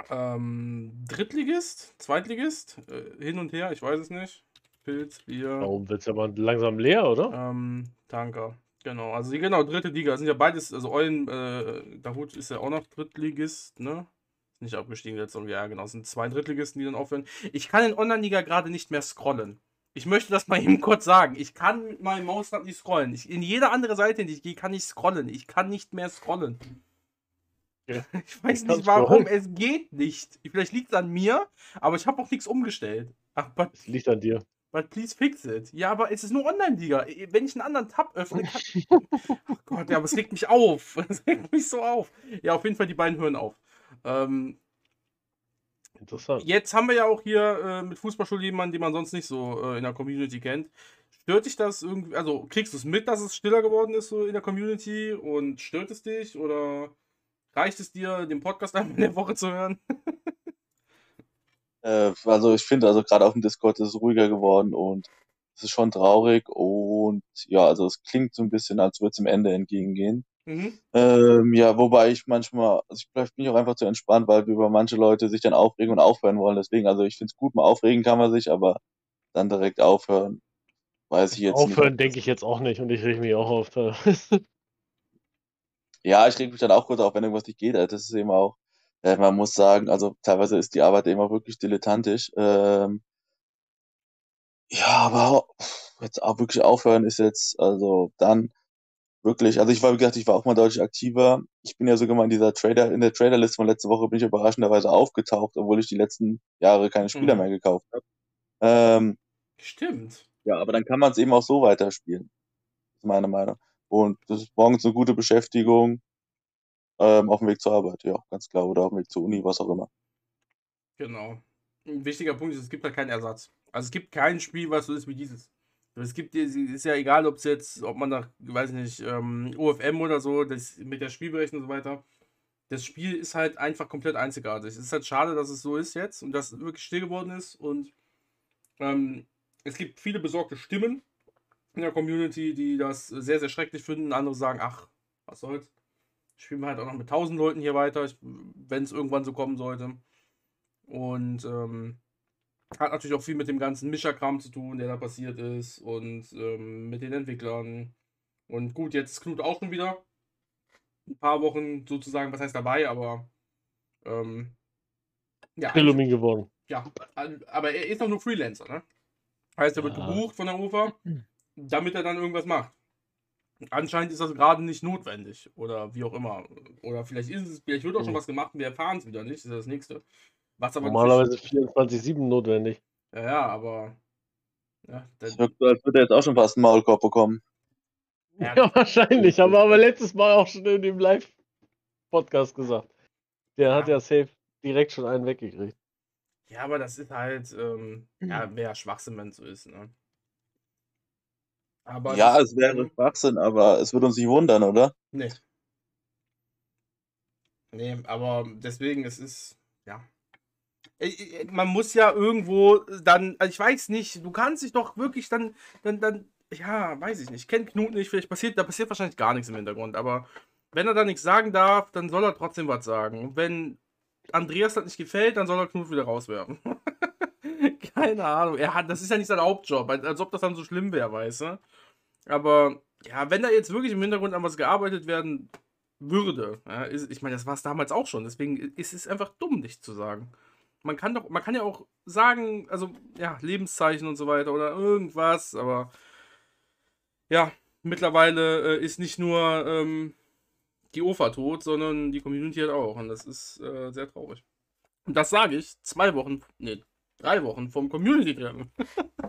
Ähm, Drittligist, Zweitligist, äh, hin und her, ich weiß es nicht. Pilz, Bier. Warum wird es aber langsam leer, oder? Ähm, Tanker. Genau, also genau, dritte Liga. Das sind ja beides, also Eulen, äh, Dahut ist ja auch noch Drittligist, ne? Nicht abgestiegen jetzt irgendwie, ja genau. Es sind zwei Drittligisten, die dann aufhören. Ich kann in Online-Liga gerade nicht mehr scrollen. Ich möchte das mal eben kurz sagen. Ich kann mit meinem Mausrad nicht scrollen. Ich, in jede andere Seite, in die ich gehe, kann ich scrollen. Ich kann nicht mehr scrollen. Ja. Ich weiß nicht warum. scrollen? Es geht nicht. Vielleicht liegt es an mir, aber ich habe auch nichts umgestellt. Ach, Es liegt an dir. But please fix it. Ja, aber es ist nur Online-Liga. Wenn ich einen anderen Tab öffne, kann. Oh Gott, ja, aber es regt mich auf. Es regt mich so auf. Ja, auf jeden Fall, die beiden hören auf. Ähm, Interessant. Jetzt haben wir ja auch hier äh, mit Fußballschule jemanden, den man sonst nicht so äh, in der Community kennt. Stört dich das irgendwie, also kriegst du es mit, dass es stiller geworden ist so in der Community und stört es dich oder reicht es dir, den Podcast einmal in der Woche zu hören? Äh, also ich finde, also gerade auf dem Discord ist es ruhiger geworden und es ist schon traurig und ja, also es klingt so ein bisschen, als würde es dem Ende entgegengehen. Mhm. Ähm, ja, wobei ich manchmal, also ich, vielleicht bin ich auch einfach zu entspannt, weil über manche Leute sich dann aufregen und aufhören wollen. Deswegen, also ich finde es gut, mal aufregen kann man sich, aber dann direkt aufhören, weiß ich jetzt Aufhören nicht. denke ich jetzt auch nicht und ich reg mich auch auf. Ja, ich reg mich dann auch kurz auf, wenn irgendwas nicht geht. Also Das ist eben auch, äh, man muss sagen, also teilweise ist die Arbeit eben auch wirklich dilettantisch. Ähm, ja, aber jetzt auch wirklich aufhören ist jetzt, also dann wirklich, also ich war, wie gesagt, ich war auch mal deutlich aktiver. Ich bin ja sogar mal in dieser Trader, in der Traderlist von letzte Woche bin ich überraschenderweise aufgetaucht, obwohl ich die letzten Jahre keine Spieler Mhm. mehr gekauft habe. Ähm, Stimmt. ja, aber dann kann man es eben auch so weiterspielen. ist meine Meinung. Und das ist morgens eine gute Beschäftigung, ähm, auf dem Weg zur Arbeit, ja, ganz klar, oder auf dem Weg zur Uni, was auch immer. Genau. Ein wichtiger Punkt ist, es gibt halt keinen Ersatz. Also es gibt kein Spiel, was so ist wie dieses. Es gibt, ist ja egal, ob es jetzt, ob man nach, weiß nicht, ähm, OFM oder so, das mit der Spielberechnung und so weiter. Das Spiel ist halt einfach komplett einzigartig. Es ist halt schade, dass es so ist jetzt und dass es wirklich still geworden ist. Und ähm, es gibt viele besorgte Stimmen in der Community, die das sehr, sehr schrecklich finden. Andere sagen, ach, was soll's. Spielen wir halt auch noch mit 1000 Leuten hier weiter, wenn es irgendwann so kommen sollte. Und ähm, hat natürlich auch viel mit dem ganzen Mischerkram zu tun, der da passiert ist und ähm, mit den Entwicklern. Und gut, jetzt ist Knut auch schon wieder ein paar Wochen sozusagen, was heißt dabei, aber ähm, ja, Still um ihn geworden. ja, aber er ist doch nur Freelancer, ne? Heißt, er wird Ja. gebucht von der UFA, damit er dann irgendwas macht. Anscheinend ist das gerade nicht notwendig oder wie auch immer. Oder vielleicht ist es, vielleicht wird auch schon Mhm. was gemacht und wir erfahren es wieder nicht. Das ist das nächste. Was aber Normalerweise 24-7 notwendig. Ja, ja, aber. Ja, Das wirkt so, als würde er jetzt auch schon fast einen Maulkorb bekommen. Ja. Ja, wahrscheinlich. Haben wir aber letztes Mal auch schon in dem Live-Podcast gesagt. Der hat Ja. ja safe direkt schon einen weggekriegt. ja, aber das ist halt, ähm, ja, mehr Schwachsinn, wenn es so ist, ne? Aber ja, es wäre Schwachsinn, aber es würde uns nicht wundern, oder? Nee. Nee, aber deswegen, es ist, ja. Man muss ja irgendwo dann, also ich weiß nicht, du kannst dich doch wirklich dann, dann, dann, ja, weiß ich nicht, kennt Knut nicht, vielleicht passiert, da passiert wahrscheinlich gar nichts im Hintergrund, aber wenn er da nichts sagen darf, dann soll er trotzdem was sagen. Und wenn Andreas das nicht gefällt, dann soll er Knut wieder rauswerfen. Keine Ahnung, er hat, das ist ja nicht sein Hauptjob, als, als ob das dann so schlimm wäre, weißt du? Aber ja, wenn da jetzt wirklich im Hintergrund an was gearbeitet werden würde, ja, ist, ich meine, das war es damals auch schon, deswegen ist es einfach dumm, nicht zu sagen. Man kann doch, man kann ja auch sagen, also ja, Lebenszeichen und so weiter oder irgendwas, aber ja, mittlerweile äh, ist nicht nur ähm, die OFA tot, sondern die Community halt auch und das ist äh, sehr traurig. Und das sage ich zwei Wochen, nee, drei Wochen vom Community-Treffen,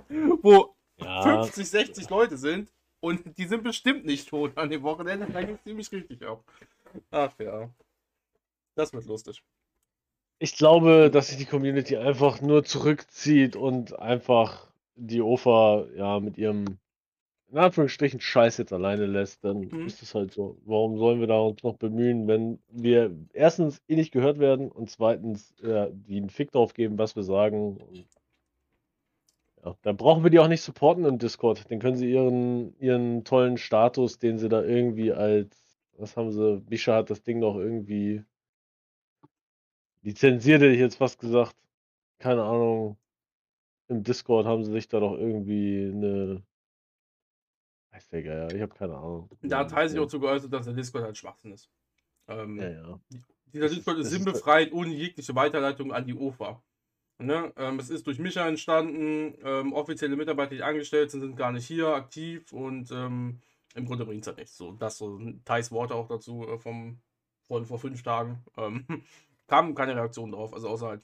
wo Ja, 50, 60 Leute sind und die sind bestimmt nicht tot an dem Wochenende. Da ging es ziemlich richtig ab. Ach ja. Das wird lustig. ich glaube, dass sich die Community einfach nur zurückzieht und einfach die OFA ja mit ihrem in Anführungsstrichen Scheiß jetzt alleine lässt, dann Mhm. ist es halt so. Warum sollen wir da uns noch bemühen, wenn wir erstens eh nicht gehört werden und zweitens äh, die einen Fick drauf geben, was wir sagen. Und ja, dann brauchen wir die auch nicht supporten im Discord. Dann können sie ihren, ihren tollen Status, den sie da irgendwie als, was haben sie, Bisha hat das Ding noch irgendwie lizenziert, hätte ich jetzt fast gesagt. Keine Ahnung. Im Discord haben sie sich da doch irgendwie eine. Weiß der Geier, ich habe keine Ahnung. Da hat Heise sich auch zu geäußert, dass der Discord halt Schwachsinn ist. Ähm, Ja, ja. Dieser Discord ist sinnbefreit, ohne jegliche Weiterleitung an die OFA. Ne? Ähm, es ist durch Micha entstanden, ähm, offizielle Mitarbeiter, die angestellt sind, sind gar nicht hier aktiv und ähm, im Grunde bringt es halt nichts. So, das so Thais Worte auch dazu äh, vom, von vor fünf Tagen. Ähm, kam keine Reaktion drauf, also außer halt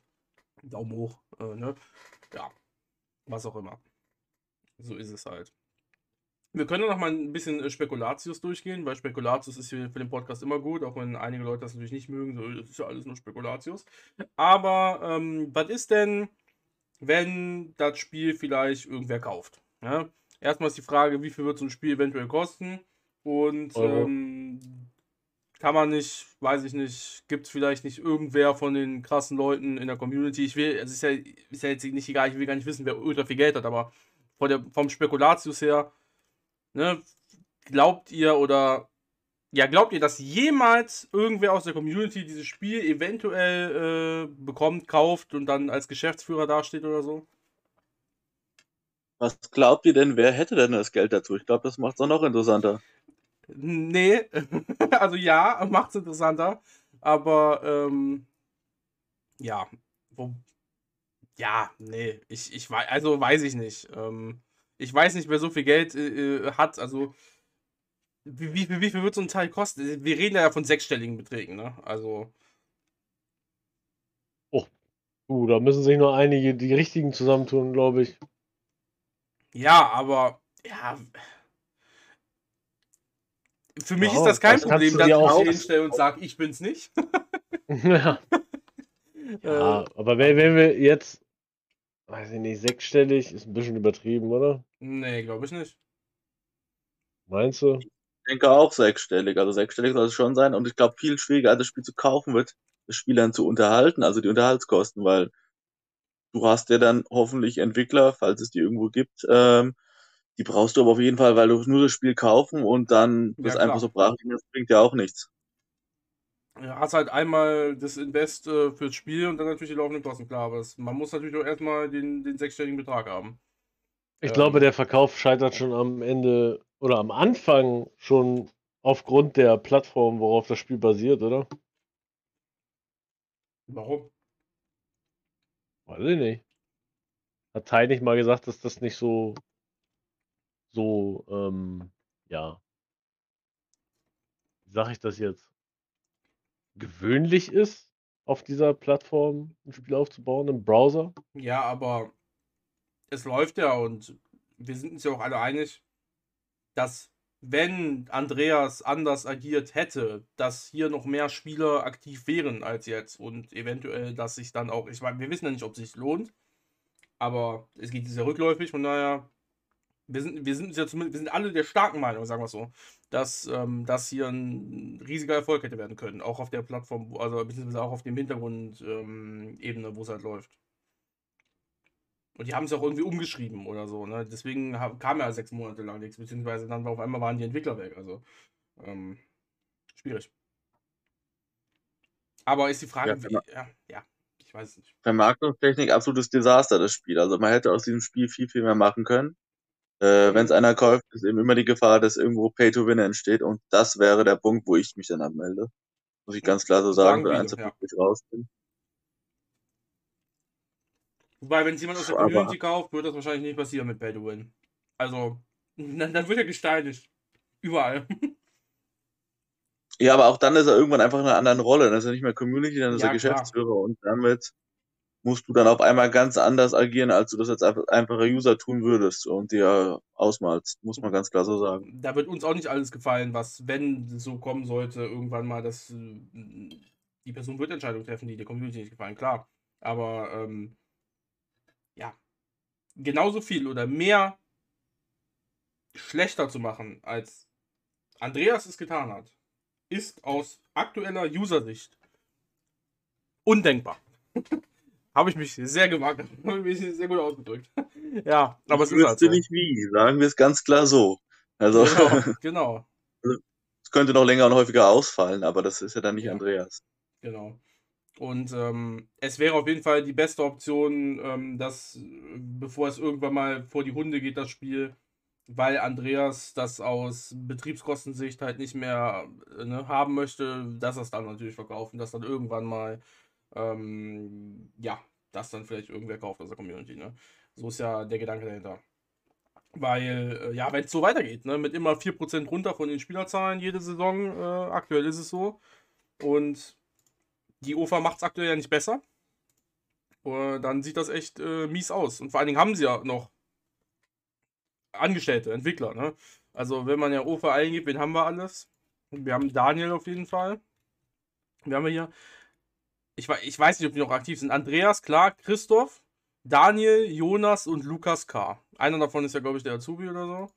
Daumen hoch. Äh, ne? Ja, was auch immer. So ist es halt. Wir können noch mal ein bisschen äh, Spekulatius durchgehen, weil Spekulatius ist für, für den Podcast immer gut, auch wenn einige Leute das natürlich nicht mögen. So, das ist ja alles nur Spekulatius. Aber ähm, was ist denn, wenn das Spiel vielleicht irgendwer kauft? Ja? Erstmal ist die Frage, wie viel wird so ein Spiel eventuell kosten? Und ähm, kann man nicht, weiß ich nicht, gibt es vielleicht nicht irgendwer von den krassen Leuten in der Community? Ich will, es ist ja, ist ja jetzt nicht egal, ich will gar nicht wissen, wer ultra viel Geld hat, aber der, vom Spekulatius her, ne, glaubt ihr oder ja, glaubt ihr, dass jemals irgendwer aus der Community dieses Spiel eventuell äh, bekommt, kauft und dann als Geschäftsführer dasteht oder so? Was glaubt ihr denn, wer hätte denn das Geld dazu? Ich glaube, das macht es auch noch interessanter. Nee, also ja, macht's interessanter, aber ähm, ja, wo, ja, nee, ich, ich weiß, also weiß ich nicht. Ähm, ich weiß nicht, wer so viel Geld äh, äh, hat, also wie, wie, viel- wie viel wird so ein Teil kosten? Wir reden ja von sechsstelligen Beträgen, ne? Also, Uh, da müssen sich nur einige die richtigen zusammentun, glaube ich. ja, aber ja. Für mich Ja, ist das kein das Problem, dass ich auch- mich hinstelle und sage, ich bin's nicht. ja, ja, aber wenn, wenn wir jetzt, weiß ich nicht, sechsstellig, ist ein bisschen übertrieben, oder? Nee, glaube ich nicht. Meinst du? Ich denke auch sechsstellig. Also sechsstellig soll es schon sein. Und ich glaube, viel schwieriger als das Spiel zu kaufen wird, das Spiel dann zu unterhalten, also die Unterhaltskosten, weil du hast ja dann hoffentlich Entwickler, falls es die irgendwo gibt, ähm, die brauchst du aber auf jeden Fall, weil du nur das Spiel kaufen und dann Ja, das klar. einfach so brach das bringt ja auch nichts. Ja, hast halt einmal das Invest äh, fürs Spiel und dann natürlich die laufenden Kosten, klar. Aber es, man muss natürlich auch erstmal den, den sechsstelligen Betrag haben. Ich Ähm. glaube, der Verkauf scheitert schon am Ende oder am Anfang schon aufgrund der Plattform, worauf das Spiel basiert, oder? Warum? Weiß ich nicht. Hat Tai nicht mal gesagt, dass das nicht so, so, ähm, ja, wie sage ich das jetzt, gewöhnlich ist, auf dieser Plattform ein Spiel aufzubauen im Browser? Ja, aber es läuft ja und wir sind uns ja auch alle einig, dass wenn Andreas anders agiert hätte, dass hier noch mehr Spieler aktiv wären als jetzt und eventuell, dass sich dann auch, ich meine, wir wissen ja nicht, ob es sich lohnt, aber es geht sehr rückläufig, von daher, wir sind, wir sind ja zumindest, wir sind alle der starken Meinung, sagen wir es so, dass ähm, das hier ein riesiger Erfolg hätte werden können, auch auf der Plattform, also beziehungsweise auch auf dem Hintergrund-Ebene, ähm, wo es halt läuft. Und die haben es auch irgendwie umgeschrieben oder so, ne? Deswegen kam ja sechs Monate lang nichts, beziehungsweise dann war auf einmal waren die Entwickler weg. Also ähm, schwierig. Aber ist die Frage, Ja, wie, ja, ja, ich weiß es nicht. Vermarktungstechnik absolutes Desaster, das Spiel. Also man hätte aus diesem Spiel viel, viel mehr machen können. Äh, Wenn es einer kauft, ist eben immer die Gefahr, dass irgendwo Pay-to-Win entsteht und das wäre der Punkt, wo ich mich dann abmelde. Muss ich ganz klar so Sagen wenn eins ja. ich raus bin. Wobei, wenn es jemand aus der Community kauft, wird das wahrscheinlich nicht passieren mit Pay to Win. Also, dann, dann wird er gesteinigt. Überall. Ja, aber auch dann ist er irgendwann einfach in einer anderen Rolle. Dann ist er nicht mehr Community, dann ist Ja, er klar. Geschäftsführer und damit musst du dann auf einmal ganz anders agieren, als du das als einfach- einfacher User tun würdest und dir ausmalst. Muss man ganz klar so sagen. Da wird uns auch nicht alles gefallen, was, wenn es so kommen sollte, irgendwann mal, dass äh, die Person wird Entscheidungen treffen, die der Community nicht gefallen, klar. Aber ähm, ja, genauso viel oder mehr schlechter zu machen, als Andreas es getan hat, ist aus aktueller User-Sicht undenkbar. Habe ich mich sehr gewagt, habe mich sehr gut ausgedrückt. ja, aber es Ich ist halt so. nicht wie, sagen wir es ganz klar so. Also, Genau, genau, es könnte noch länger und häufiger ausfallen, aber das ist ja dann nicht Ja. Andreas. genau. Und ähm, es wäre auf jeden Fall die beste Option, ähm, dass, bevor es irgendwann mal vor die Hunde geht, das Spiel, weil Andreas das aus Betriebskostensicht halt nicht mehr äh, ne, haben möchte, dass er es dann natürlich verkaufen, dass dann irgendwann mal, ähm, ja, das dann vielleicht irgendwer kauft aus der Community. Ne? So ist ja der Gedanke dahinter. Weil, äh, ja, wenn es so weitergeht, ne, mit immer 4% runter von den Spielerzahlen jede Saison, äh, aktuell ist es so. Und die OFA macht es aktuell ja nicht besser. Äh, dann sieht das echt äh, mies aus. Und vor allen Dingen haben sie ja noch Angestellte, Entwickler. Ne? Also, wenn man ja OFA eingibt, wen haben wir alles? Wir haben Daniel auf jeden Fall. Wir haben hier. Ich, ich weiß nicht, ob die noch aktiv sind. Andreas, klar, Christoph, Daniel, Jonas und Lukas K. Einer davon ist ja, glaube ich, der Azubi oder so.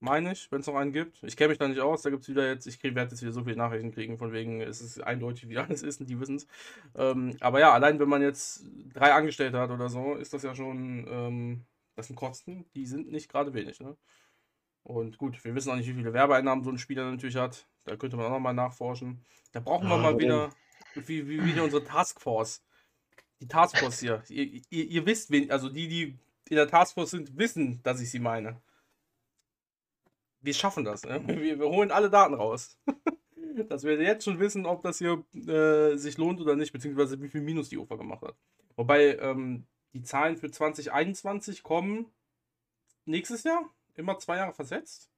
Meine ich, wenn es noch einen gibt. Ich kenne mich da nicht aus, da gibt es wieder jetzt, ich werde jetzt wieder so viele Nachrichten kriegen, von wegen, es ist eindeutig, wie alles ist und die wissen es. Ähm, aber ja, allein wenn man jetzt drei Angestellte hat oder so, ist das ja schon, ähm, das sind Kosten, die sind nicht gerade wenig, ne? Und gut, wir wissen auch nicht, wie viele Werbeeinnahmen so ein Spieler natürlich hat. Da könnte man auch nochmal nachforschen. Da brauchen wir Ah, mal wieder, wie, wie wieder unsere Taskforce. Die Taskforce hier. Ihr, ihr, ihr wisst, wen, also die, die in der Taskforce sind, wissen, dass ich sie meine. Wir schaffen das, ne? Wir, wir holen alle Daten raus. Dass wir jetzt schon wissen, ob das hier äh, sich lohnt oder nicht, beziehungsweise wie viel Minus die UFA gemacht hat. Wobei ähm, die Zahlen für 2021 kommen nächstes Jahr, immer zwei Jahre versetzt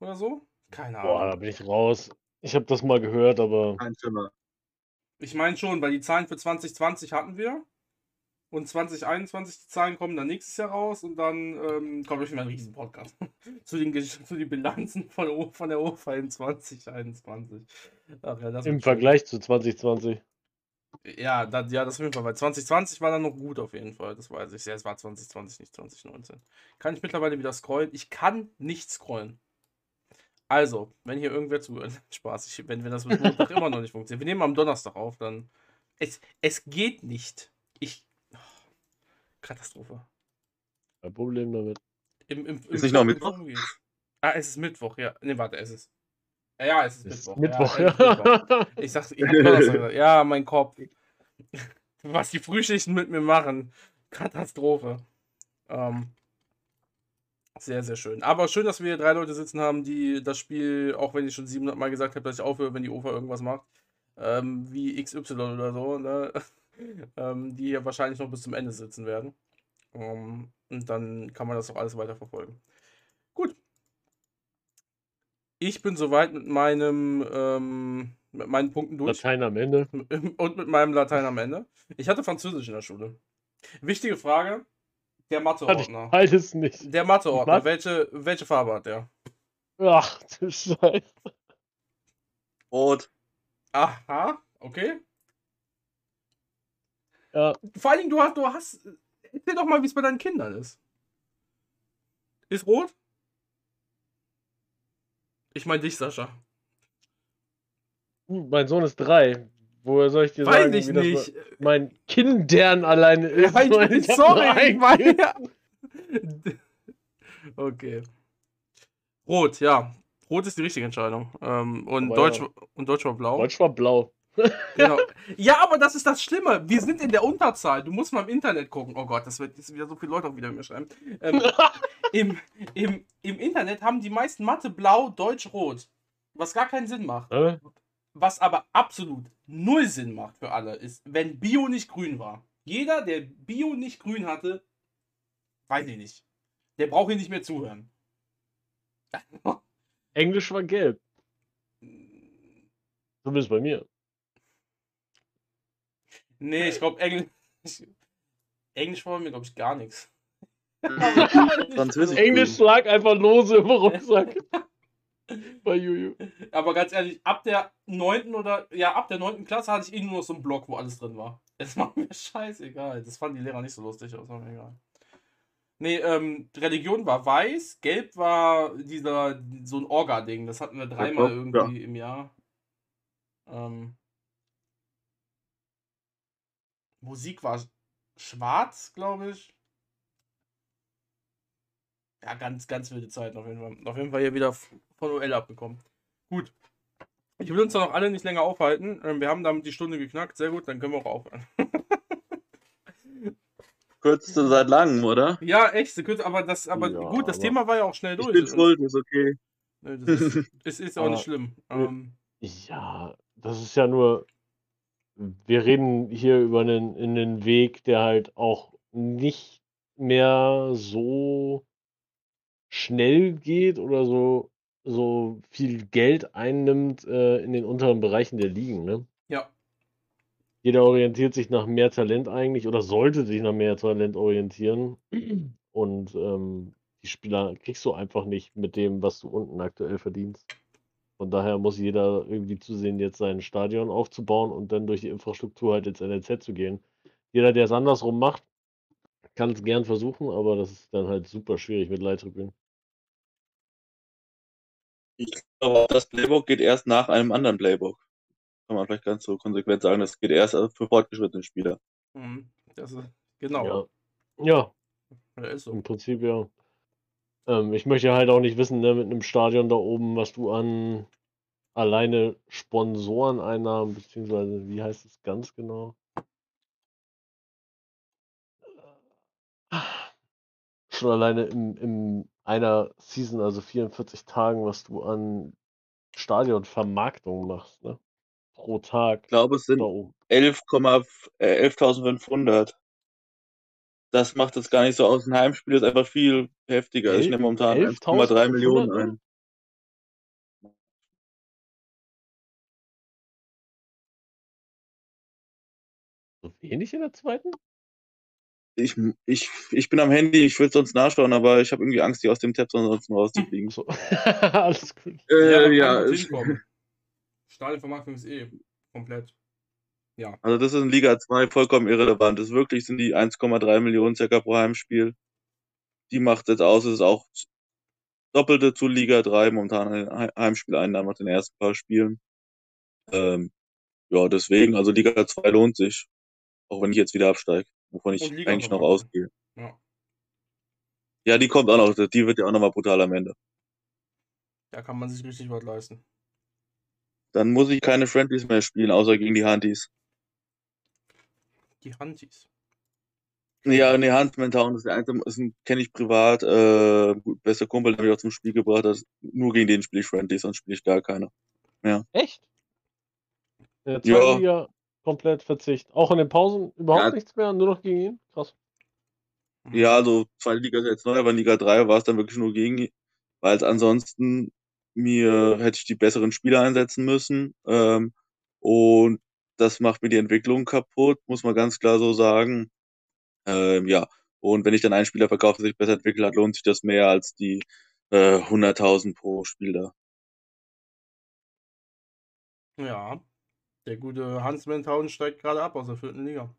oder so. Keine Ahnung. Boah, da bin ich raus. Ich habe das mal gehört, aber Kein Schimmer. Ich meine schon, weil die Zahlen für 2020 hatten wir. Und 2021, die Zahlen kommen dann nächstes Jahr raus und dann ähm, kommt euch mal ein riesen Podcast zu, den, zu den Bilanzen von, von der OFA in 2021. Ach ja, das im. Vergleich zu 2020. Ja, da, ja, das auf jeden Fall. Weil 2020 war dann noch gut auf jeden Fall. Das weiß ich. Ja, es war 2020, nicht 2019. Kann ich mittlerweile wieder scrollen? Ich kann nicht scrollen. Also, wenn hier irgendwer zuhört, Spaß, ich, wenn, wenn das mit Montag immer noch nicht funktioniert. Wir nehmen am Donnerstag auf, dann. Es, es geht nicht. Ich. Oh, Katastrophe. Kein Problem damit. Im, im, Ist nicht noch Mittwoch? Ah, es ist Mittwoch, ja. Ne, warte, es ist. Ja, ja, es ist Es ist Mittwoch. Mittwoch, ja. ja. Ich sag, ich hab Donnerstag gesagt. Ja, mein Kopf. Was die Frühschichten mit mir machen. Katastrophe. Ähm, sehr, sehr schön. Aber schön, dass wir hier drei Leute sitzen haben, die das Spiel, auch wenn ich schon 700 Mal gesagt habe, dass ich aufhöre, wenn die OFA irgendwas macht, ähm, wie XY oder so, ne? ähm, die hier wahrscheinlich noch bis zum Ende sitzen werden. Ähm, und dann kann man das auch alles weiter verfolgen. Gut. Ich bin soweit mit meinem ähm, mit meinen Punkten durch. Latein am Ende. Und mit meinem Latein am Ende. Ich hatte Französisch in der Schule. Wichtige Frage. Der Matheordner. beides nicht. Der Matheordner. Welche, welche Farbe hat der? Ach du Scheiße. Rot. Aha, okay. Ja, Vor allen Dingen, du hast, du hast. Erzähl doch mal, wie es bei deinen Kindern ist. Ist rot? Ich meine dich, Sascha. mein Sohn ist drei. Woher soll ich dir Weiß sagen, ich wie das nicht. bei- mein Kindern alleine ist? Ja, ich hab sorry, ich meine. Ja. Okay. Rot, ja. Rot ist die richtige Entscheidung. Ähm, und, Aber Deutsch, ja. und Deutsch war blau. Deutsch war blau. Genau. Ja, aber das ist das Schlimme. Wir sind in der Unterzahl. Du musst mal im Internet gucken. Oh Gott, das wird jetzt wieder so viele Leute auch wieder mir schreiben. Ähm, im, im, Im Internet haben die meisten Mathe blau, Deutsch rot. Was gar keinen Sinn macht. Hä? Was aber absolut null Sinn macht für alle, ist, wenn Bio nicht grün war. Jeder, der Bio nicht grün hatte, weiß ich nicht. Der braucht hier nicht mehr zuhören. Englisch war gelb. Zumindest bei mir. Nee, ich glaube, Englisch. Englisch war bei mir, glaube ich, gar nichts. Französisch. Englisch lag einfach lose im Rucksack. bei Juju. Aber ganz ehrlich, ab der 9. oder ja, ab der 9. Klasse hatte ich eh nur noch so einen Block, wo alles drin war. Es war mir scheißegal. Das fanden die Lehrer nicht so lustig, aber war mir egal. Nee, ähm, Religion war weiß, gelb war dieser, so ein Orga-Ding. Das hatten wir dreimal irgendwie im Jahr. Ähm, Musik war schwarz, glaube ich. Ja, ganz, ganz wilde Zeiten auf jeden Fall. Auf jeden Fall hier wieder von OL abgekommen. Gut. Ich will uns da noch alle nicht länger aufhalten. Ähm, wir haben damit die Stunde geknackt. Sehr gut, dann können wir auch aufhören. Kürzeste seit langem, oder? ja, echt, so kurz, aber das, aber Ja, gut, das aber- Thema war ja auch schnell Ich durch. bin schuld, ist okay. Das ist, es ist auch nicht Aber- schlimm. Ja. Ähm, Ja, das ist ja nur, wir reden hier über einen, einen Weg, der halt auch nicht mehr so schnell geht oder so, so viel Geld einnimmt äh, in den unteren Bereichen der Ligen, ne? ja, Jeder orientiert sich nach mehr Talent eigentlich oder sollte sich nach mehr Talent orientieren. Und ähm, die Spieler kriegst du einfach nicht mit dem, was du unten aktuell verdienst. Von daher muss jeder irgendwie zusehen, jetzt sein Stadion aufzubauen und dann durch die Infrastruktur halt ins NLZ zu gehen. Jeder, der es andersrum macht, kann es gern versuchen, aber das ist dann halt super schwierig mit Leittribünen. Ich glaube, auch das Playbook geht erst nach einem anderen Playbook. Kann man vielleicht ganz so konsequent sagen, das geht erst für fortgeschrittene Spieler. mhm, das ist, genau. Ja. Ja, Ja, ist so. Im Prinzip ja. Ähm, ich möchte halt auch nicht wissen, ne, mit einem Stadion da oben, was du an alleine Sponsoreneinnahmen, beziehungsweise wie heißt es ganz genau? Schon alleine im, in einer Season, also 44 Tagen, was du an Stadionvermarktung machst, ne? Pro Tag Ich glaube, es sind oben. 11,5 äh, 11.500. Das macht es gar nicht so aus. Ein Heimspiel ist einfach viel heftiger. Ich nehme momentan 11.500 1,3 Millionen nur? ein. So wenig in der zweiten? Ich, ich, ich bin am Handy, ich würde sonst nachschauen, aber ich habe irgendwie Angst, die aus dem Tab ansonsten rauszufliegen. So. Alles gut. Äh, ja, ja. Stadionvermarktung ist eh komplett. Ja. also das ist in Liga 2 vollkommen irrelevant. Das wirklich sind die 1,3 Millionen circa pro Heimspiel. Die macht jetzt aus, es ist auch Doppelte zu Liga 3 momentan He- Heimspieleinnahmen nach den ersten paar Spielen. Ähm, ja, deswegen, also Liga 2 lohnt sich. Auch wenn ich jetzt wieder absteige, wovon ich eigentlich noch ausgehe. Ja. Ja, die kommt auch noch, die wird ja auch nochmal brutal am Ende. Da kann man sich richtig was leisten. Dann muss ich keine Friendlies mehr spielen, außer gegen die Hunties. Die Hunties. Ja, nee, Huntsman Town ist der einzige, kenne ich privat, äh, gut, bester Kumpel, der mich auch zum Spiel gebracht hat. Nur gegen den spiele ich Friendlies, sonst spiele ich gar keine. Echt? In der Ja. Komplett Verzicht. Auch in den Pausen überhaupt Ja. nichts mehr, nur noch gegen ihn? Krass. Mhm. Ja, also zweite Liga ist jetzt neu, aber in Liga 3 war es dann wirklich nur gegen, ihn, weil es ansonsten mir hätte ich die besseren Spieler einsetzen müssen. Ähm, und das macht mir die Entwicklung kaputt, muss man ganz klar so sagen. Ähm, ja, und wenn ich dann einen Spieler verkaufe, der sich besser entwickelt hat, lohnt sich das mehr als die äh, 100.000 pro Spieler. Ja. Der gute Huntsman Town steigt gerade ab aus der vierten Liga.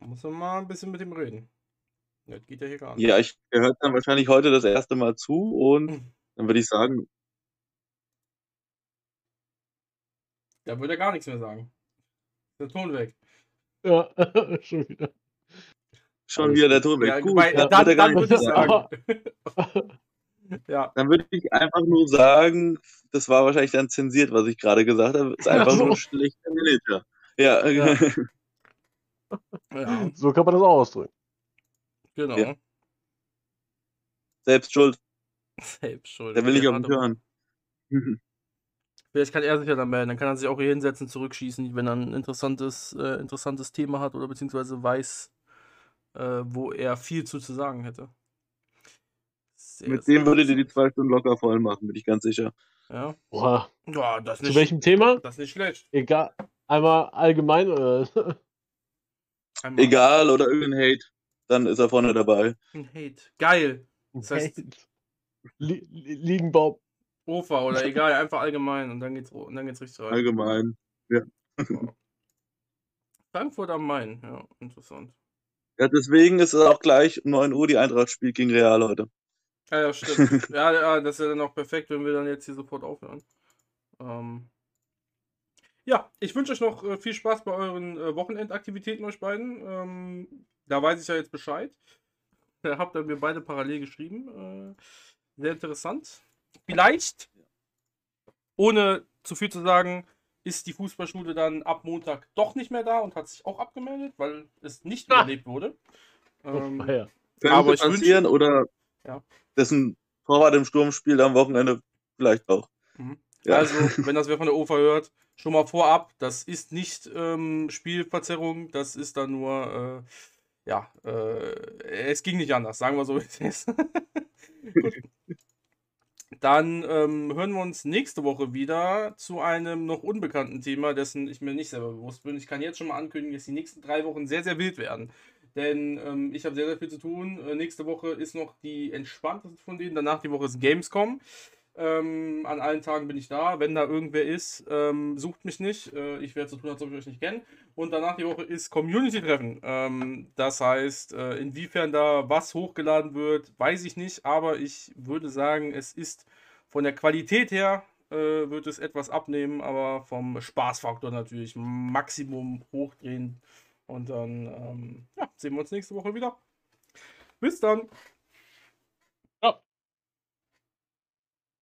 Da muss man mal ein bisschen mit ihm reden. Das geht ja hier gar nicht. Ja, ich der hört dann wahrscheinlich heute das erste Mal zu und Mhm. dann würde ich sagen, Da würde er gar nichts mehr sagen. Der Ton weg. Ja, schon wieder. schon wieder der. Ton weg. Ja, Gut, weil, dann, dann, wird er gar dann nichts würde ich sagen. ja. Dann würde ich einfach nur sagen, das war wahrscheinlich dann zensiert, was ich gerade gesagt habe. Ist einfach Ach so. nur ein schlechter Manager. Ja, Ja. ja, So kann man das auch ausdrücken. genau. Ja. selbst schuld. Selbst schuld. Der will nicht auf Warte mich mal. hören. Vielleicht kann er sich ja dann melden. Dann kann er sich auch hier hinsetzen, zurückschießen, wenn er ein interessantes, äh, interessantes Thema hat oder beziehungsweise weiß, äh, wo er viel zu, zu sagen hätte. Sehr, Mit dem würdet ihr die zwei Stunden locker voll machen, bin ich ganz sicher. Ja. Boah. ja, das Zu nicht, welchem Thema? das ist nicht schlecht. Egal. Einmal allgemein oder? Einmal Egal oder irgendein Hate, dann ist er vorne dabei. ein Hate. Geil. Das heißt- Li Li- Liegenbaum. Ofa oder egal, einfach allgemein und dann geht's, und dann geht's richtig rein. Allgemein. Frankfurt am Main, ja, interessant. Ja, deswegen ist es auch gleich um 9 Uhr die Eintracht spielt gegen Real heute. Ja, ja, stimmt. ja, ja, das ist ja dann auch perfekt, wenn wir dann jetzt hier sofort aufhören. Ähm, ja, ich wünsche euch noch äh, viel Spaß bei euren äh, Wochenendaktivitäten, euch beiden. Ähm, da weiß ich ja jetzt Bescheid. Da habt ihr mir beide parallel geschrieben. Äh, sehr interessant. Vielleicht, ohne zu viel zu sagen, ist die Fußballschule dann ab Montag doch nicht mehr da und hat sich auch abgemeldet, weil es nicht Ah. überlebt wurde. Ähm, Ah, ja. Aber ich wünsche- passieren oder Ja. dessen Torwart im Sturm spielt am Wochenende vielleicht auch. Mhm. Ja. Also, wenn das wer von der OFA hört, schon mal vorab, das ist nicht ähm, Spielverzerrung, das ist dann nur, äh, ja, äh, es ging nicht anders, sagen wir so, wie es ist. Dann ähm, hören wir uns nächste Woche wieder zu einem noch unbekannten Thema, dessen ich mir nicht selber bewusst bin. Ich kann jetzt schon mal ankündigen, dass die nächsten drei Wochen sehr, sehr wild werden. Denn ähm, ich habe sehr, sehr viel zu tun. Äh, nächste Woche ist noch die entspannteste von denen. Danach die Woche ist Gamescom. Ähm, an allen Tagen bin ich da. Wenn da irgendwer ist, ähm, sucht mich nicht. Äh, ich werde so tun, als ob ich euch nicht kenne. Und danach die Woche ist Community-Treffen. Ähm, das heißt, äh, inwiefern da was hochgeladen wird, weiß ich nicht. Aber ich würde sagen, es ist von der Qualität her, äh, wird es etwas abnehmen. Aber vom Spaßfaktor natürlich Maximum hochdrehen. Und dann ähm, ja, sehen wir uns nächste Woche wieder. Bis dann.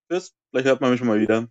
Tschüss, vielleicht hört man mich mal wieder.